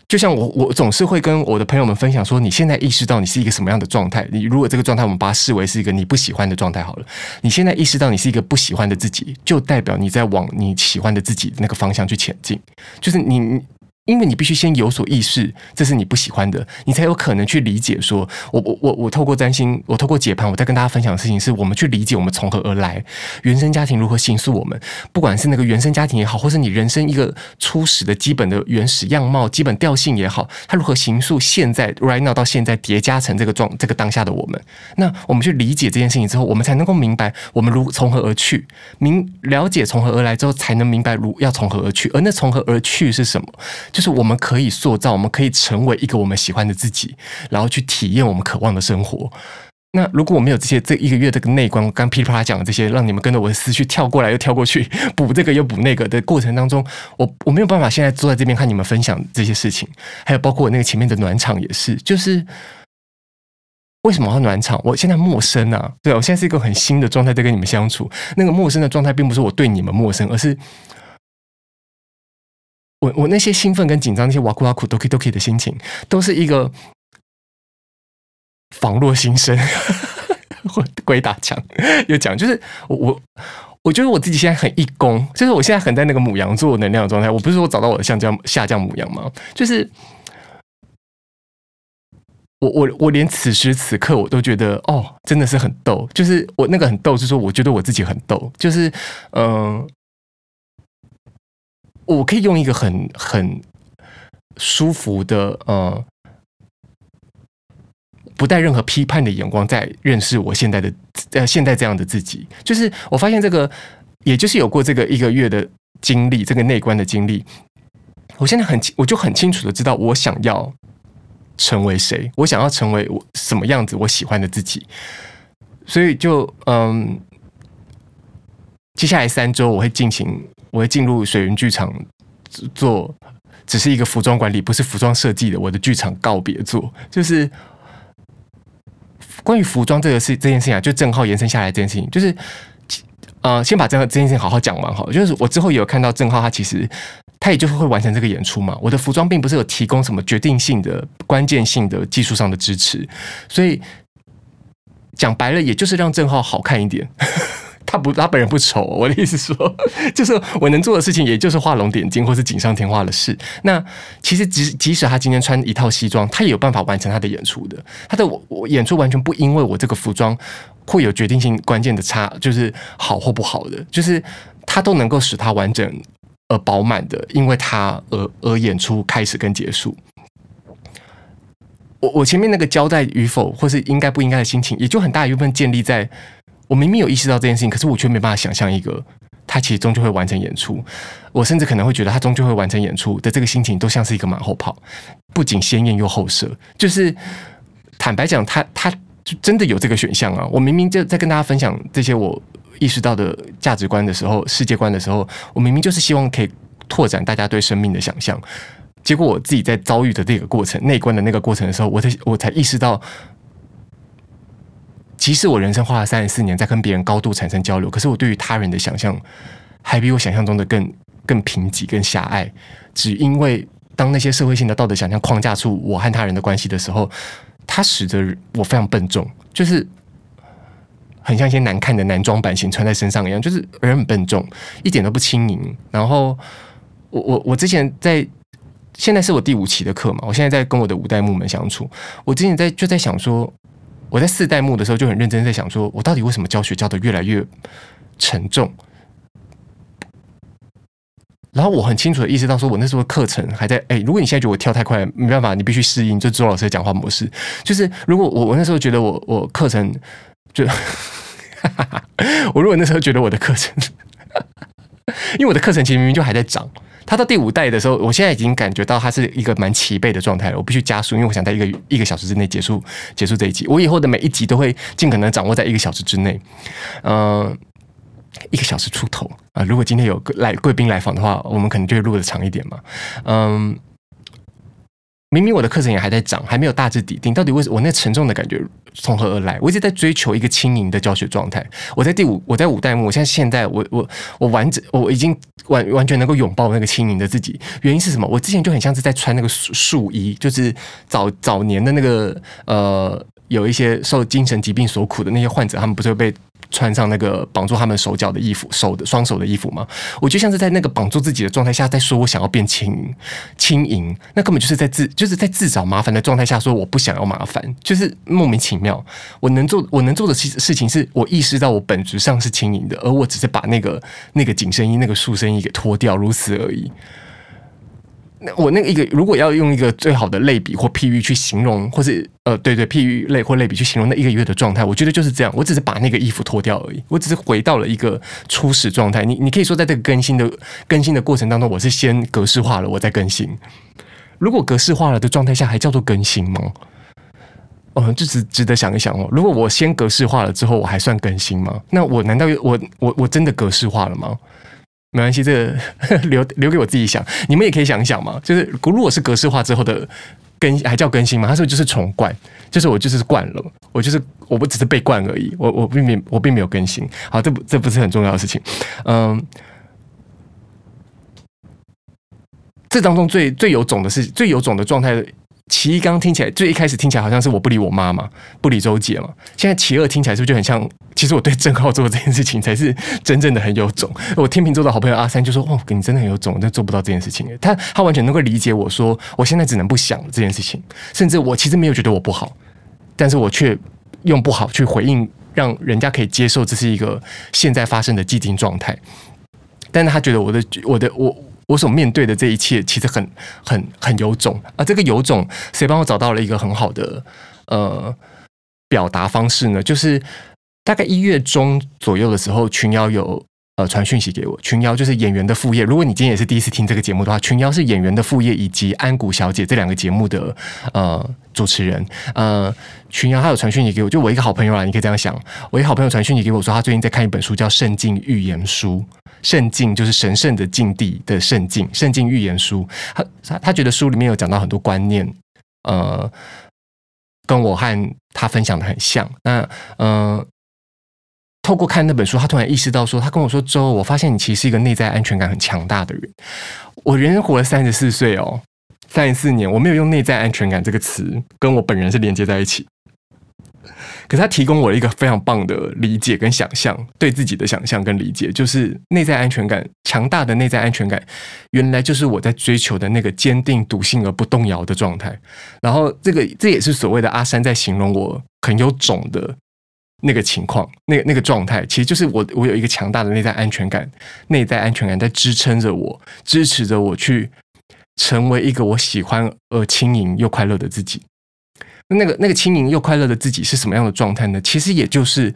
就像我，我总是会跟我的朋友们分享说，你现在意识到你是一个什么样的状态？你如果这个状态我们把它视为是一个你不喜欢的状态好了，你现在意识到你是一个不喜欢的自己，就代表你在往你喜欢的自己的那个方向去前进，就是你。因为你必须先有所意识，这是你不喜欢的，你才有可能去理解说。我我我我透过占星，我透过解盘，我在跟大家分享的事情，是我们去理解我们从何而来，原生家庭如何形塑我们。不管是那个原生家庭也好，或是你人生一个初始的基本的原始样貌、基本调性也好，它如何形塑现在 right now 到现在叠加成这个状这个当下的我们。那我们去理解这件事情之后，我们才能够明白我们如从何而去，明了解从何而来之后，才能明白如要从何而去。而那从何而去是什么？就是我们可以塑造，我们可以成为一个我们喜欢的自己，然后去体验我们渴望的生活。那如果我没有这些这一个月这个内观，我刚噼里啪啦讲的这些，让你们跟着我的思绪跳过来又跳过去，(laughs) 补这个又补那个的过程当中，我我没有办法现在坐在这边看你们分享这些事情，还有包括我那个前面的暖场也是，就是为什么要暖场？我现在陌生啊，对，我现在是一个很新的状态在跟你们相处，那个陌生的状态并不是我对你们陌生，而是。我我那些兴奋跟紧张，那些哇酷哇酷、doki doki 的心情，都是一个仿若新生，(laughs) 鬼打墙又讲，就是我我我觉得我自己现在很一宫，就是我现在很在那个母羊座能量的状态。我不是说找到我的下降下降母羊吗？就是我我我连此时此刻我都觉得哦，真的是很逗。就是我那个很逗，就是说我觉得我自己很逗，就是嗯。我可以用一个很很舒服的呃，不带任何批判的眼光在认识我现在的呃现在这样的自己，就是我发现这个，也就是有过这个一个月的经历，这个内观的经历，我现在很我就很清楚的知道我想要成为谁，我想要成为我什么样子，我喜欢的自己，所以就嗯，接下来三周我会进行。我会进入水云剧场做，只是一个服装管理，不是服装设计的。我的剧场告别作，就是关于服装这个事这件事情啊，就正浩延伸下来这件事情，就是呃，先把这个这件事情好好讲完好。就是我之后也有看到正浩，他其实他也就是会完成这个演出嘛。我的服装并不是有提供什么决定性的、关键性的技术上的支持，所以讲白了，也就是让郑浩好看一点。他不，他本人不丑。我的意思说，(laughs) 就是我能做的事情，也就是画龙点睛或是锦上添花的事。那其实即即使他今天穿一套西装，他也有办法完成他的演出的。他的我演出完全不因为我这个服装会有决定性关键的差，就是好或不好的，就是他都能够使他完整而饱满的，因为他而而演出开始跟结束。我我前面那个交代与否，或是应该不应该的心情，也就很大一部分建立在。我明明有意识到这件事情，可是我却没办法想象一个他其实终究会完成演出。我甚至可能会觉得他终究会完成演出的这个心情，都像是一个马后炮，不仅鲜艳又后设。就是坦白讲，他他就真的有这个选项啊！我明明就在跟大家分享这些我意识到的价值观的时候、世界观的时候，我明明就是希望可以拓展大家对生命的想象。结果我自己在遭遇的这个过程、内观的那个过程的时候，我才我才意识到。即使我人生花了三十四年在跟别人高度产生交流，可是我对于他人的想象还比我想象中的更更贫瘠、更狭隘。只因为当那些社会性的道德想象框架出我和他人的关系的时候，它使得我非常笨重，就是很像一些难看的男装版型穿在身上一样，就是人很笨重，一点都不轻盈。然后我我我之前在。现在是我第五期的课嘛，我现在在跟我的五代目们相处。我之前在就在想说，我在四代目的时候就很认真在想说，我到底为什么教学教得越来越沉重？然后我很清楚的意识到，说我那时候课程还在哎，如果你现在觉得我跳太快，没办法，你必须适应就周老师的讲话模式。就是如果我我那时候觉得我我课程就，(laughs) 我如果那时候觉得我的课程，(laughs) 因为我的课程其实明明就还在涨。他到第五代的时候，我现在已经感觉到他是一个蛮齐备的状态了。我必须加速，因为我想在一个一个小时之内结束结束这一集。我以后的每一集都会尽可能掌握在一个小时之内，嗯、一个小时出头啊、如果今天有来贵宾来访的话，我们可能就会录的长一点嘛，嗯、明明我的课程也还在涨，还没有大致底定，到底为什么我那沉重的感觉从何而来？我一直在追求一个轻盈的教学状态。我在第五，我在五代目，我现在现在我我我完整，我已经完完全能够拥抱那个轻盈的自己。原因是什么？我之前就很像是在穿那个束衣，就是早早年的那个呃，有一些受精神疾病所苦的那些患者，他们不是会被。穿上那个绑住他们手脚的衣服，手的双手的衣服吗？我就像是在那个绑住自己的状态下，在说我想要变轻盈，轻盈，那根本就是在自就是在自找麻烦的状态下说我不想要麻烦，就是莫名其妙。我能做我能做的事事情是我意识到我本质上是轻盈的，而我只是把那个那个紧身衣、那个束身衣给脱掉，如此而已。那我那个一个，如果要用一个最好的类比或譬喻去形容，或是呃，对对，譬喻类或类比去形容那一个月的状态，我觉得就是这样。我只是把那个衣服脱掉而已，我只是回到了一个初始状态。你你可以说，在这个更新的更新的过程当中，我是先格式化了，我再更新。如果格式化了的状态下还叫做更新吗？哦，这值值得想一想哦。如果我先格式化了之后，我还算更新吗？那我难道我我我真的格式化了吗？没关系，这个 (laughs) 留留给我自己想。你们也可以想一想嘛。就是如果是格式化之后的更，还叫更新吗？它是不就是重灌？就是我就是灌了，我就是我不只是被灌而已。我我并没我并没有更新。好，这不这不是很重要的事情。嗯，这当中最最有种的是最有种的状态。其一刚刚听起来最一开始听起来好像是我不理我妈嘛，不理周姐嘛。现在其二听起来是不是就很像？其实我对郑浩做的这件事情才是真正的很有种。我天秤座的好朋友阿三就说：“哦，你真的很有种，但做不到这件事情。”他他完全能够理解我说我现在只能不想这件事情，甚至我其实没有觉得我不好，但是我却用不好去回应，让人家可以接受这是一个现在发生的既定状态。但是他觉得我的我的我。我所面对的这一切其实很很很有种啊！这个有种，谁帮我找到了一个很好的呃表达方式呢？就是大概一月中左右的时候，群邀有呃传讯息给我。群邀就是演员的副业。如果你今天也是第一次听这个节目的话，群邀是演员的副业以及安谷小姐这两个节目的呃主持人。呃，群邀他有传讯息给我，就我一个好朋友啊，你可以这样想，我一个好朋友传讯息给我说，他最近在看一本书，叫《圣境预言书》。圣境就是神圣的境地的圣境，圣境预言书。他他他觉得书里面有讲到很多观念，呃，跟我和他分享的很像。那呃，透过看那本书，他突然意识到说，他跟我说：“周，我发现你其实是一个内在安全感很强大的人。我人生活了三十四岁哦，三十四年，我没有用内在安全感这个词跟我本人是连接在一起。”可是他提供我一个非常棒的理解跟想象，对自己的想象跟理解，就是内在安全感强大的内在安全感，原来就是我在追求的那个坚定笃信而不动摇的状态。然后这个这也是所谓的阿山在形容我很有种的那个情况，那个那个状态，其实就是我我有一个强大的内在安全感，内在安全感在支撑着我，支持着我去成为一个我喜欢而轻盈又快乐的自己。那个那个轻盈又快乐的自己是什么样的状态呢？其实也就是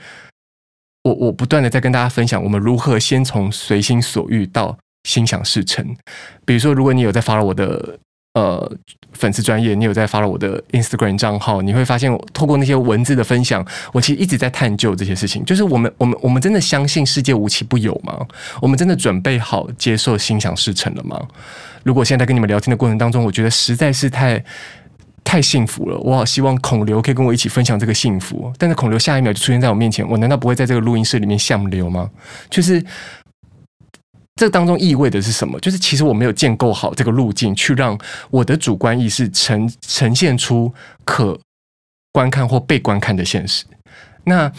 我我不断的在跟大家分享，我们如何先从随心所欲到心想事成。比如说，如果你有在发了我的呃粉丝专业，你有在发了我的 Instagram 账号，你会发现，透过那些文字的分享，我其实一直在探究这些事情。就是我们我们我们真的相信世界无奇不有吗？我们真的准备好接受心想事成了吗？如果现在跟你们聊天的过程当中，我觉得实在是太。太幸福了，我好希望孔刘可以跟我一起分享这个幸福。但是孔刘下一秒就出现在我面前，我难道不会在这个录音室里面像流吗？就是这当中意味的是什么？就是其实我没有建构好这个路径，去让我的主观意识呈呈现出可观看或被观看的现实。那。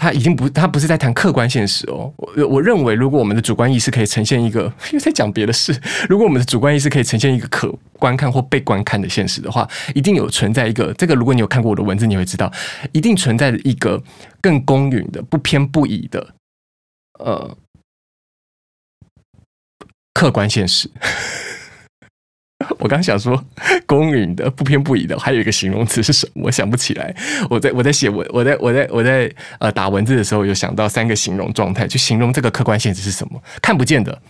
他已经不，他不是在谈客观现实哦。我我认为，如果我们的主观意识可以呈现一个，(laughs) 又在讲别的事。如果我们的主观意识可以呈现一个可观看或被观看的现实的话，一定有存在一个。这个，如果你有看过我的文字，你会知道，一定存在着一个更公允的、不偏不倚的，呃，客观现实。(laughs) 我刚想说公允的、不偏不倚的，还有一个形容词是什么？我想不起来。我在我在写文，我在我在我在呃打文字的时候，有想到三个形容状态，去形容这个客观现实是什么？看不见的，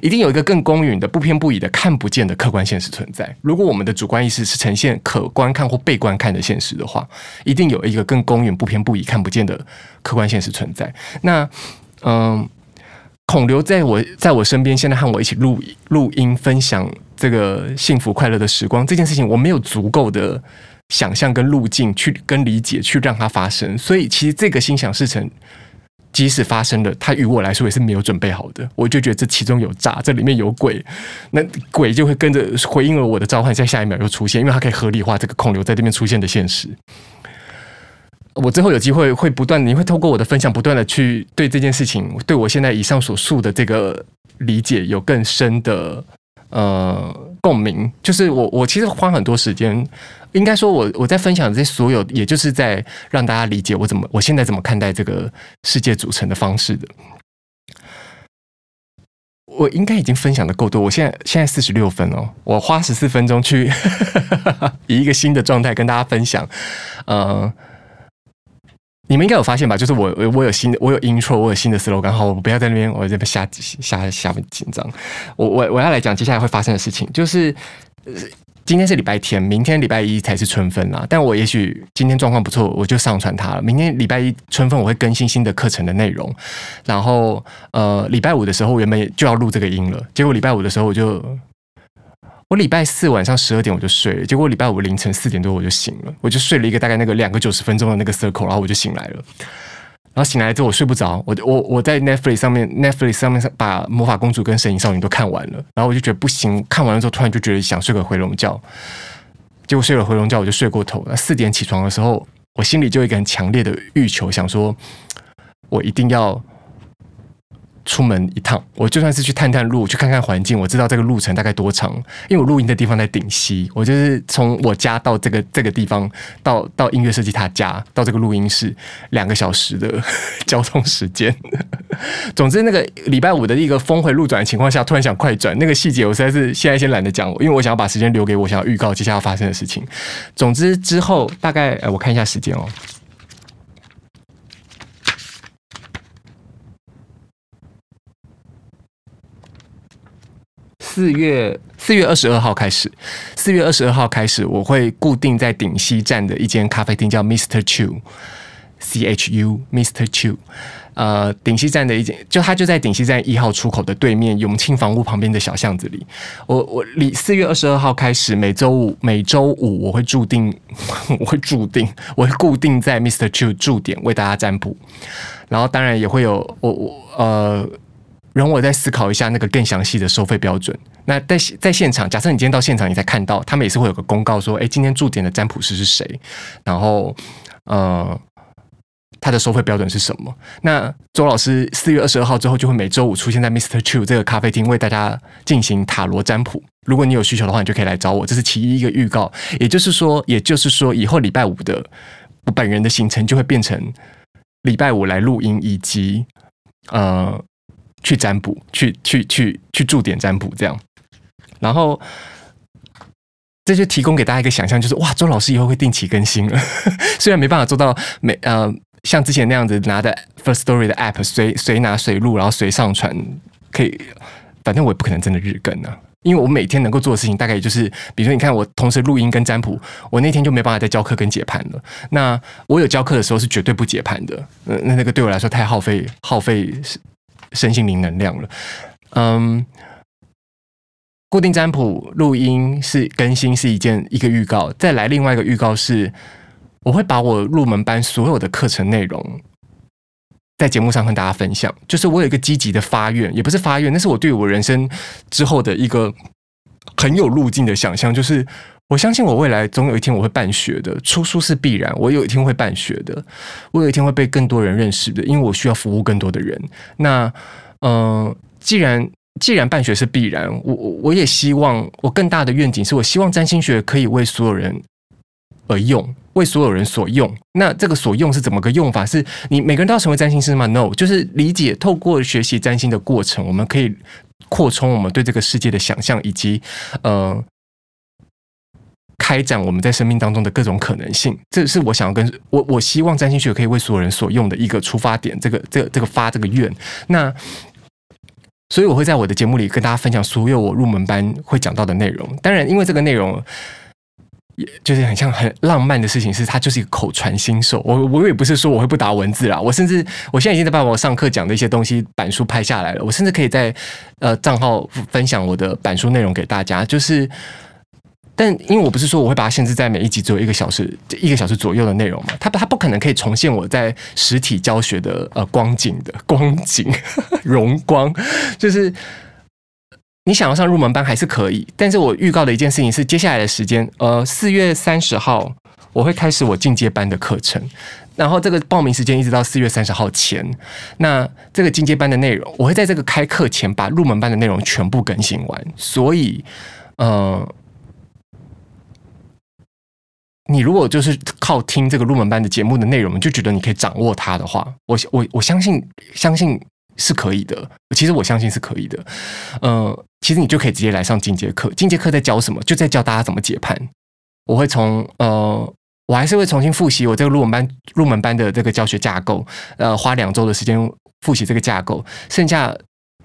一定有一个更公允的、不偏不倚的看不见的客观现实存在。如果我们的主观意识是呈现可观看或被观看的现实的话，一定有一个更公允、不偏不倚、看不见的客观现实存在。那嗯。孔刘在我在我身边，现在和我一起录录音，分享这个幸福快乐的时光。这件事情，我没有足够的想象跟路径去跟理解，去让它发生。所以，其实这个心想事成，即使发生了，它与我来说也是没有准备好的。我就觉得这其中有诈，这里面有鬼，那鬼就会跟着回应了我的召唤，在下一秒又出现，因为它可以合理化这个孔刘在这边出现的现实。我之后有机会会不断，你会透过我的分享，不断的去对这件事情，对我现在以上所述的这个理解有更深的呃共鸣。就是我我其实花很多时间，应该说我我在分享这所有，也就是在让大家理解我怎么我现在怎么看待这个世界组成的方式的。我应该已经分享的够多，我现在现在四十六分哦，我花十四分钟去 (laughs) 以一个新的状态跟大家分享，呃。你们应该有发现吧？就是我我我有新的我有 intro，我有新的 slogan。好，我不要在那边，我这边瞎瞎瞎紧张。我我我要来讲接下来会发生的事情，就是今天是礼拜天，明天礼拜一才是春分啦。但我也许今天状况不错，我就上传它了。明天礼拜一春分，我会更新新的课程的内容。然后呃，礼拜五的时候，我原本就要录这个音了，结果礼拜五的时候我就。我礼拜四晚上十二点我就睡了，结果礼拜五凌晨四点多我就醒了，我就睡了一个大概那个两个九十分钟的那个 circle，然后我就醒来了。然后醒来之后我睡不着，我我我在 Netflix 上面 Netflix 上面把魔法公主跟神隐少女都看完了，然后我就觉得不行，看完了之后突然就觉得想睡个回笼觉，结果睡了回笼觉我就睡过头了。四点起床的时候，我心里就有一个很强烈的欲求，想说我一定要。出门一趟，我就算是去探探路，去看看环境，我知道这个路程大概多长，因为我录音的地方在顶溪，我就是从我家到这个这个地方，到到音乐设计他家，到这个录音室两个小时的 (laughs) 交通时间。总之，那个礼拜五的一个峰回路转的情况下，突然想快转，那个细节我实在是现在先懒得讲，因为我想要把时间留给我想要预告接下来要发生的事情。总之之后大概，呃，我看一下时间哦。四月四月二十二号开始，四月二十二号开始，我会固定在顶溪站的一间咖啡厅，叫 Mr. Chu，C H U Mr. Chu，呃，顶溪站的一间，就它就在顶溪站一号出口的对面，永庆房屋旁边的小巷子里。我我离四月二十二号开始，每周五每周五我会注定，(laughs) 我会注定，我会固定在 Mr. Chu 驻点为大家占卜，然后当然也会有我我呃。容我再思考一下那个更详细的收费标准。那在在现场，假设你今天到现场，你才看到，他们也是会有个公告说，哎，今天驻点的占卜师是谁，然后，呃，他的收费标准是什么？那周老师四月二十二号之后就会每周五出现在 Mr. Chu 这个咖啡厅，为大家进行塔罗占卜。如果你有需求的话，你就可以来找我。这是其一一个预告，也就是说，也就是说，以后礼拜五的我本人的行程就会变成礼拜五来录音，以及呃。去占卜，去去去去驻点占卜，这样，然后这就提供给大家一个想象，就是哇，周老师以后会定期更新了。(laughs) 虽然没办法做到每呃像之前那样子拿着 First Story 的 App 随随拿随录，然后随上传，可以，反正我也不可能真的日更啊，因为我每天能够做的事情大概也就是，比如说你看我同时录音跟占卜，我那天就没办法再教课跟解盘了。那我有教课的时候是绝对不解盘的，那那个对我来说太耗费耗费。身心灵能量了，嗯，固定占卜录音是更新是一件一个预告，再来另外一个预告是，我会把我入门班所有的课程内容在节目上跟大家分享。就是我有一个积极的发愿，也不是发愿，那是我对我人生之后的一个很有路径的想象，就是。我相信我未来总有一天我会办学的，出书是必然。我有一天会办学的，我有一天会被更多人认识的，因为我需要服务更多的人。那，嗯、既然既然办学是必然，我我也希望我更大的愿景是我希望占星学可以为所有人而用，为所有人所用。那这个所用是怎么个用法？是你每个人都要成为占星师吗？No，就是理解透过学习占星的过程，我们可以扩充我们对这个世界的想象，以及呃。开展我们在生命当中的各种可能性，这是我想要跟我我希望占星学可以为所有人所用的一个出发点。这个这个这个发这个愿，那所以我会在我的节目里跟大家分享所有我入门班会讲到的内容。当然，因为这个内容也就是很像很浪漫的事情，是它就是一个口传心授。我我也不是说我会不打文字啦，我甚至我现在已经在把我上课讲的一些东西板书拍下来了。我甚至可以在呃账号分享我的板书内容给大家，就是。但因为我不是说我会把它限制在每一集只有一个小时，一个小时左右的内容嘛，它它不可能可以重现我在实体教学的呃光景的光景 (laughs) 荣光，就是你想要上入门班还是可以，但是我预告的一件事情是，接下来的时间，呃，四月三十号我会开始我进阶班的课程，然后这个报名时间一直到四月三十号前，那这个进阶班的内容，我会在这个开课前把入门班的内容全部更新完，所以，呃。你如果就是靠听这个入门班的节目的内容，就觉得你可以掌握它的话，我我我相信相信是可以的。其实我相信是可以的。呃，其实你就可以直接来上进阶课。进阶课在教什么？就在教大家怎么解盘。我会从呃，我还是会重新复习我这个入门班入门班的这个教学架构。呃，花两周的时间复习这个架构，剩下。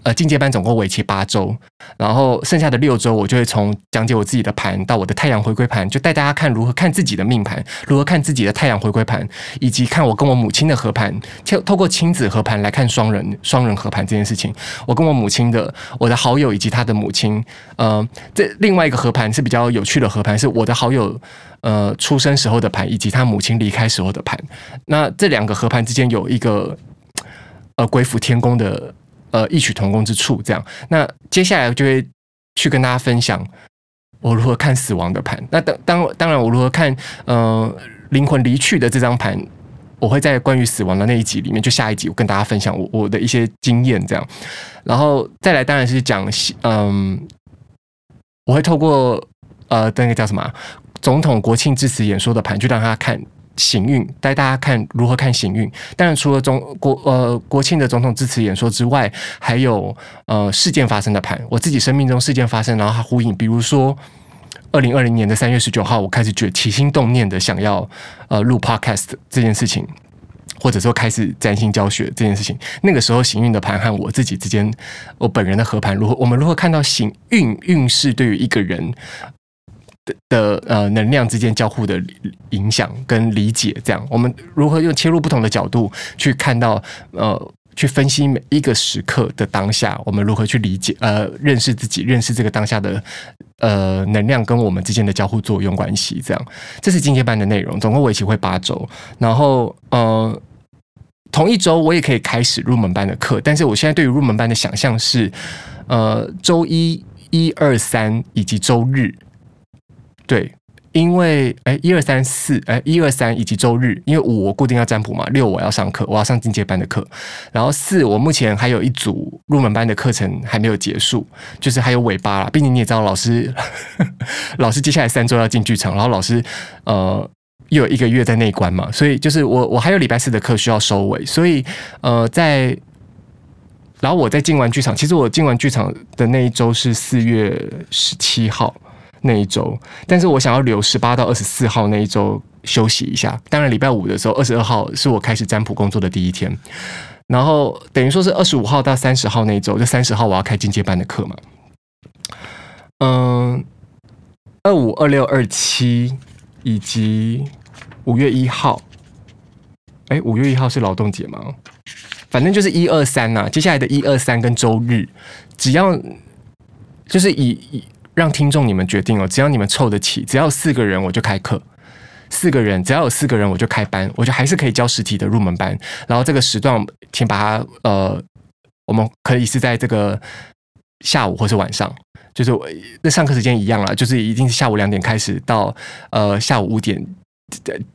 呃，进阶班总共为期八周，然后剩下的六周，我就会从讲解我自己的盘到我的太阳回归盘，就带大家看如何看自己的命盘，如何看自己的太阳回归盘，以及看我跟我母亲的合盘，透透过亲子合盘来看双人双人合盘这件事情。我跟我母亲的，我的好友以及他的母亲，呃，这另外一个合盘是比较有趣的合盘，是我的好友呃出生时候的盘，以及他母亲离开时候的盘。那这两个合盘之间有一个呃鬼斧天工的。呃，异曲同工之处，这样。那接下来就会去跟大家分享我如何看死亡的盘。那当当当然，我如何看呃灵魂离去的这张盘，我会在关于死亡的那一集里面，就下一集我跟大家分享我我的一些经验，这样。然后再来，当然是讲嗯、我会透过呃那个叫什么总统国庆致辞演说的盘，去让他看。行运带大家看如何看行运。当然，除了中国呃国庆的总统致辞演说之外，还有呃事件发生的盘。我自己生命中事件发生，然后它呼应。比如说，二零二零年的三月十九号，我开始觉起心动念的想要呃录 podcast 这件事情，或者说开始占星教学这件事情。那个时候行运的盘和我自己之间，我本人的合盘如何？我们如何看到行运运势对于一个人？的呃能量之间交互的影响跟理解，这样我们如何用切入不同的角度去看到呃去分析每一个时刻的当下，我们如何去理解呃认识自己，认识这个当下的呃能量跟我们之间的交互作用关系，这样这是进阶班的内容，总共为期会八周，然后呃同一周我也可以开始入门班的课，但是我现在对于入门班的想象是呃周一、一二三以及周日。对，因为哎，一二三四，哎，一二三以及周日，因为五我固定要占卜嘛，六我要上课，我要上进阶班的课，然后四我目前还有一组入门班的课程还没有结束，就是还有尾巴啦。毕竟你也知道，老师 (laughs) 老师接下来三周要进剧场，然后老师呃又有一个月在内关嘛，所以就是我我还有礼拜四的课需要收尾，所以呃在，然后我在进完剧场，其实我进完剧场的那一周是四月十七号。那一周，但是我想要留十八到二十四号那一周休息一下。当然，礼拜五的时候，二十二号是我开始占卜工作的第一天，然后等于说是二十五号到三十号那一周，就三十号我要开进阶班的课嘛。嗯，二五、二六、二七以及五月一号，哎，五月一号是劳动节吗？反正就是一二三呐。接下来的一二三跟周日，只要就是以以。让听众你们决定哦，只要你们凑得齐，只要四个人我就开课，四个人只要有四个人我就开班，我就还是可以教实体的入门班。然后这个时段，请把它呃，我们可以是在这个下午或是晚上，就是我那上课时间一样啦，就是一定是下午两点开始到呃下午五点。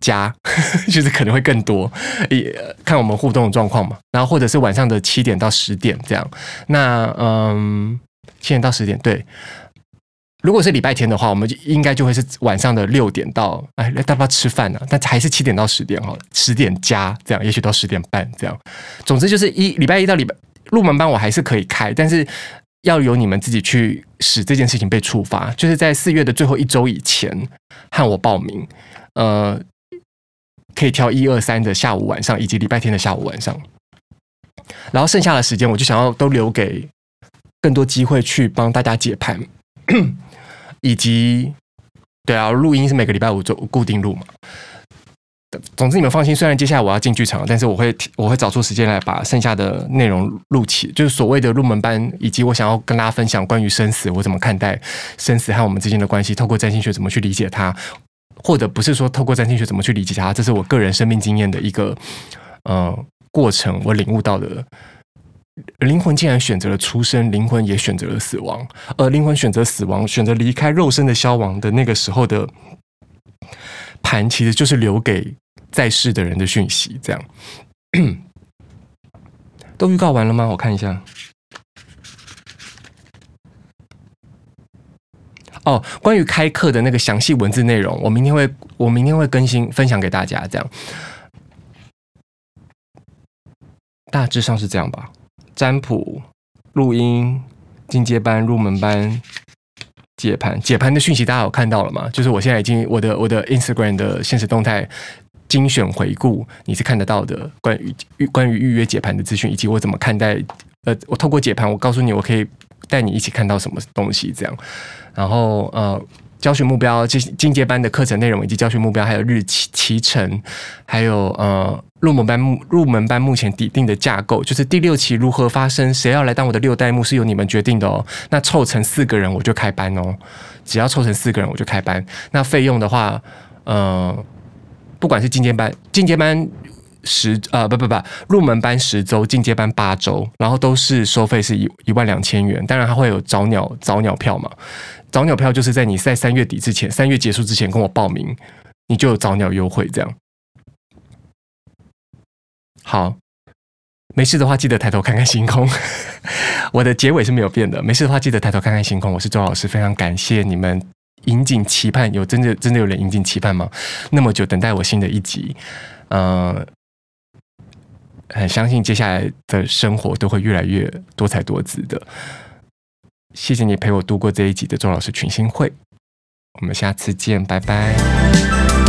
加 (laughs) 就是可能会更多，也看我们互动的状况嘛。然后或者是晚上的七点到十点这样。那嗯，七点到十点对。如果是礼拜天的话，我们就应该就会是晚上的六点到哎，要不要吃饭呢？但还是七点到十点哈，十点加这样，也许到十点半这样。总之就是一礼拜一到礼拜入门班我还是可以开，但是要由你们自己去使这件事情被触发，就是在四月的最后一周以前和我报名。呃，可以挑一二三的下午晚上，以及礼拜天的下午晚上，然后剩下的时间，我就想要都留给更多机会去帮大家解盘，以及对啊，录音是每个礼拜五就固定录嘛。总之你们放心，虽然接下来我要进剧场，但是我会我会找出时间来把剩下的内容录起，就是所谓的入门班，以及我想要跟大家分享关于生死，我怎么看待生死和我们之间的关系，透过占星学怎么去理解它。或者不是说透过占星学怎么去理解它，这是我个人生命经验的一个呃过程，我领悟到的。灵魂既然选择了出生，灵魂也选择了死亡，而灵魂选择死亡，选择离开肉身的消亡的那个时候的盘，其实就是留给在世的人的讯息。这样 (clears throat) 都预告完了吗？我看一下。哦，关于开课的那个详细文字内容，我明天会我明天会更新分享给大家，这样大致上是这样吧。占卜、录音、进阶班、入门班、解盘、解盘的讯息，大家有看到了吗？就是我现在已经我的我的 Instagram 的现实动态精选回顾，你是看得到的。关于预关于预约解盘的资讯，以及我怎么看待呃，我透过解盘，我告诉你，我可以带你一起看到什么东西，这样。然后呃，教学目标、进进阶班的课程内容以及教学目标，还有日期、期程，还有呃入门班目入门班目前底定的架构，就是第六期如何发生，谁要来当我的六代目是由你们决定的哦。那凑成四个人我就开班哦，只要凑成四个人我就开班。那费用的话，呃，不管是进阶班、进阶班。十呃不不不，入门班十周，进阶班八周，然后都是收费是一一万两千元。当然，它会有早鸟早鸟票嘛。早鸟票就是在你在三月底之前，三月结束之前跟我报名，你就有早鸟优惠。这样好，没事的话记得抬头看看星空。(laughs) 我的结尾是没有变的。没事的话记得抬头看看星空。我是周老师，非常感谢你们引颈期盼，有真的真的有人引颈期盼吗？那么久等待我新的一集，呃。很相信接下来的生活都会越来越多彩多姿的。谢谢你陪我度过这一集的周老师群星会，我们下次见，拜拜。